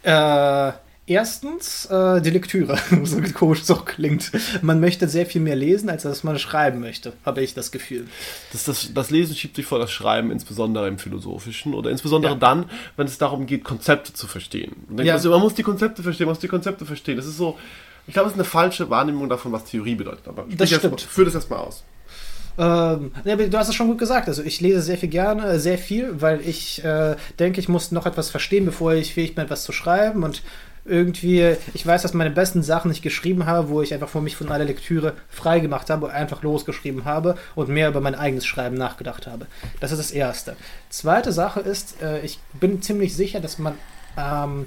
B: Äh, Erstens äh, die Lektüre, so komisch es auch klingt. Man möchte sehr viel mehr lesen, als dass man schreiben möchte, habe ich das Gefühl.
A: Das, das, das Lesen schiebt sich vor das Schreiben, insbesondere im Philosophischen oder insbesondere ja. dann, wenn es darum geht, Konzepte zu verstehen. Ja. Man muss die Konzepte verstehen, man muss die Konzepte verstehen. Das ist so, ich glaube, es ist eine falsche Wahrnehmung davon, was Theorie bedeutet. Aber
B: das stimmt.
A: Mal, führ das erstmal aus.
B: Ähm, du hast es schon gut gesagt. Also ich lese sehr viel gerne, sehr viel, weil ich äh, denke, ich muss noch etwas verstehen, bevor ich fähig bin, etwas zu schreiben. Und irgendwie, ich weiß, dass meine besten Sachen ich geschrieben habe, wo ich einfach vor mich von aller Lektüre frei gemacht habe, einfach losgeschrieben habe und mehr über mein eigenes Schreiben nachgedacht habe. Das ist das Erste. Zweite Sache ist, äh, ich bin ziemlich sicher, dass man ähm,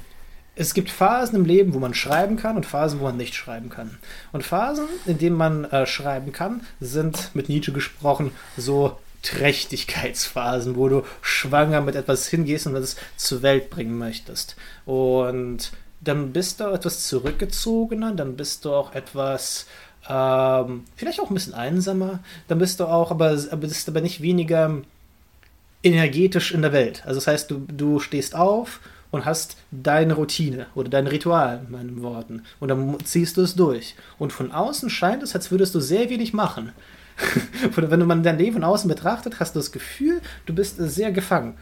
B: es gibt Phasen im Leben, wo man schreiben kann und Phasen, wo man nicht schreiben kann. Und Phasen, in denen man äh, schreiben kann, sind mit Nietzsche gesprochen so Trächtigkeitsphasen, wo du schwanger mit etwas hingehst und es zur Welt bringen möchtest. Und dann bist du etwas zurückgezogener, dann bist du auch etwas Ähm, vielleicht auch ein bisschen einsamer. Dann bist du auch, aber, bist aber nicht weniger energetisch in der Welt. Also das heißt, du, du stehst auf und hast deine Routine oder dein Ritual, in meinen Worten. Und dann ziehst du es durch. Und von außen scheint es, als würdest du sehr wenig machen. oder wenn man dein Leben von außen betrachtet, hast du das Gefühl, du bist sehr gefangen.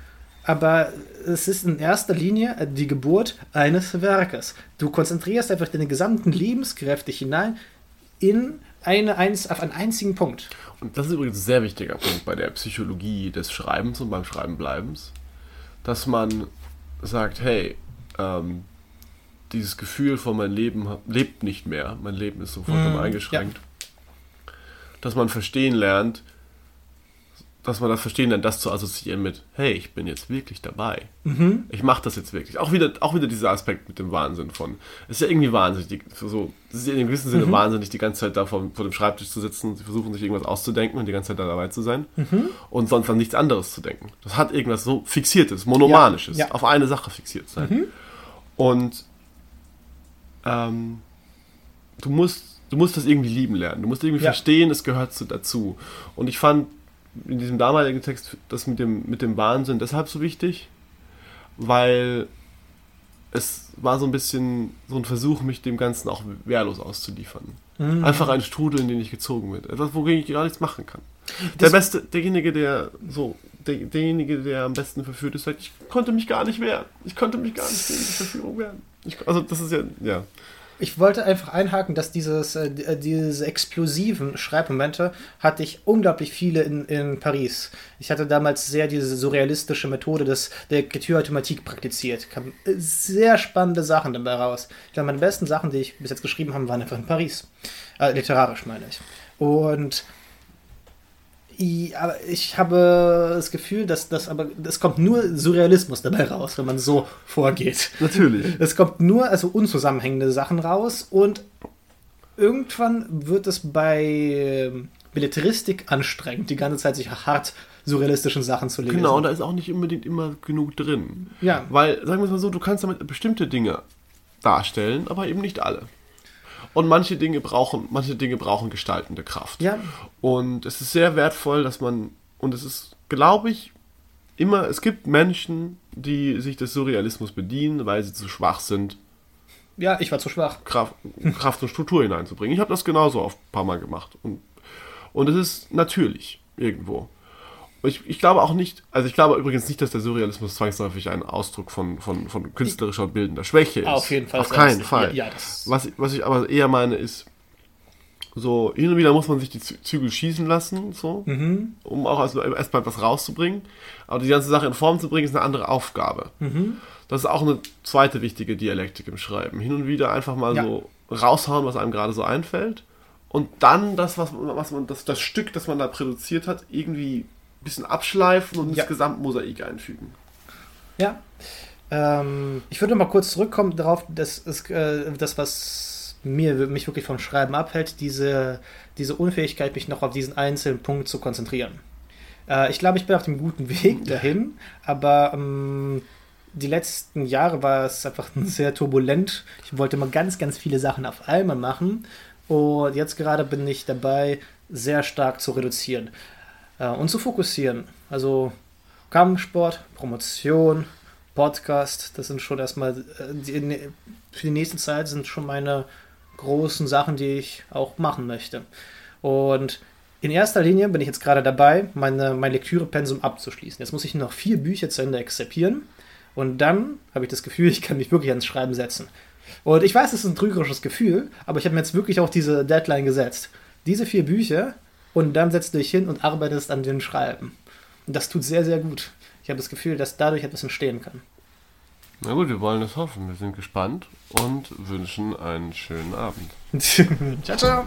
B: Aber es ist in erster Linie die Geburt eines Werkes. Du konzentrierst einfach deine gesamten Lebenskräfte hinein in eine, eins, auf einen einzigen Punkt.
A: Und das ist übrigens ein sehr wichtiger Punkt bei der Psychologie des Schreibens und beim Schreibenbleibens, dass man sagt, hey, ähm, dieses Gefühl von mein Leben lebt nicht mehr, mein Leben ist so vollkommen mm, eingeschränkt, ja. dass man verstehen lernt, dass man das verstehen lernt, das zu assoziieren mit, hey, ich bin jetzt wirklich dabei. Mhm. Ich mache das jetzt wirklich. Auch wieder, auch wieder dieser Aspekt mit dem Wahnsinn von, es ist ja irgendwie wahnsinnig, so, es ist ja in einem gewissen Sinne mhm. wahnsinnig, die ganze Zeit da vor, vor, dem Schreibtisch zu sitzen, sie versuchen sich irgendwas auszudenken und die ganze Zeit da dabei zu sein mhm. und sonst an nichts anderes zu denken. Das hat irgendwas so Fixiertes, Monomanisches, ja. Ja. auf eine Sache fixiert sein. Mhm. Und ähm, du musst du musst das irgendwie lieben lernen. Du musst irgendwie ja. verstehen, es gehört dazu. Und ich fand in diesem damaligen Text das mit dem, mit dem Wahnsinn deshalb so wichtig, weil es war so ein bisschen so ein Versuch, mich dem Ganzen auch wehrlos auszuliefern. Mhm. Einfach ein Strudel, in den ich gezogen wird. Etwas, wogegen ich gar nichts machen kann. Der Beste, derjenige, der so, der, derjenige, der am besten verführt ist, sagt, ich konnte mich gar nicht wehren. Ich konnte mich gar nicht gegen die Verführung wehren. Ich, also das ist ja, ja.
B: Ich wollte einfach einhaken, dass dieses, äh, äh, diese explosiven Schreibmomente hatte ich unglaublich viele in, in Paris. Ich hatte damals sehr diese surrealistische Methode des, der Écriture-Automatik praktiziert. Kamen sehr spannende Sachen dabei raus. Ich glaube, meine besten Sachen, die ich bis jetzt geschrieben habe, waren einfach in Paris. Äh, literarisch meine ich. Und aber ich habe das Gefühl, dass das aber es kommt nur Surrealismus dabei raus, wenn man so vorgeht.
A: Natürlich.
B: Es kommt nur also unzusammenhängende Sachen raus und irgendwann wird es bei Belletristik anstrengend, die ganze Zeit sich hart surrealistischen Sachen zu lesen.
A: Genau, und da ist auch nicht unbedingt immer genug drin. Ja. Weil, sagen wir es mal so, du kannst damit bestimmte Dinge darstellen, aber eben nicht alle. Und manche Dinge brauchen, manche Dinge brauchen gestaltende Kraft.
B: Ja.
A: Und es ist sehr wertvoll, dass man, und es ist, glaube ich, immer, es gibt Menschen, die sich des Surrealismus bedienen, weil sie zu schwach sind.
B: Ja, ich war zu schwach.
A: Kraft, Kraft und Struktur hineinzubringen. Ich habe das genauso oft ein paar Mal gemacht. Und, und es ist natürlich irgendwo. Ich, ich, glaube auch nicht, also ich glaube übrigens nicht, dass der Surrealismus zwangsläufig ein Ausdruck von, von, von künstlerischer und bildender Schwäche ist.
B: Auf jeden Fall.
A: Auf keinen Fall. Ja, ja, was, was ich aber eher meine ist, so hin und wieder muss man sich die Zügel schießen lassen, so, mhm. um auch also erstmal etwas rauszubringen. Aber die ganze Sache in Form zu bringen, ist eine andere Aufgabe. Mhm. Das ist auch eine zweite wichtige Dialektik im Schreiben. Hin und wieder einfach mal ja. so raushauen, was einem gerade so einfällt. Und dann das, was, was man, das, das Stück, das man da produziert hat, irgendwie bisschen abschleifen und ja. ins Gesamtmosaik einfügen.
B: Ja. Ähm, ich würde mal kurz zurückkommen darauf, dass ist, äh, das, was mir, mich wirklich vom Schreiben abhält, diese, diese Unfähigkeit, mich noch auf diesen einzelnen Punkt zu konzentrieren. Äh, ich glaube, ich bin auf dem guten Weg dahin, aber ähm, die letzten Jahre war es einfach sehr turbulent. Ich wollte mal ganz, ganz viele Sachen auf einmal machen. Und jetzt gerade bin ich dabei, sehr stark zu reduzieren äh, und zu fokussieren. Also Kampfsport, Promotion, Podcast, das sind schon erstmal äh, die, für die nächste Zeit sind schon meine großen Sachen, die ich auch machen möchte. Und in erster Linie bin ich jetzt gerade dabei, meine, mein Lektürepensum abzuschließen. Jetzt muss ich noch vier Bücher zu Ende exzipieren und dann habe ich das Gefühl, ich kann mich wirklich ans Schreiben setzen. Und ich weiß, es ist ein trügerisches Gefühl, aber ich habe mir jetzt wirklich auch diese Deadline gesetzt. Diese vier Bücher und dann setzt du dich hin und arbeitest an den Schreiben. Und das tut sehr, sehr gut. Ich habe das Gefühl, dass dadurch etwas entstehen kann.
A: Na gut, wir wollen es hoffen. Wir sind gespannt und wünschen einen schönen Abend.
B: ciao, ciao.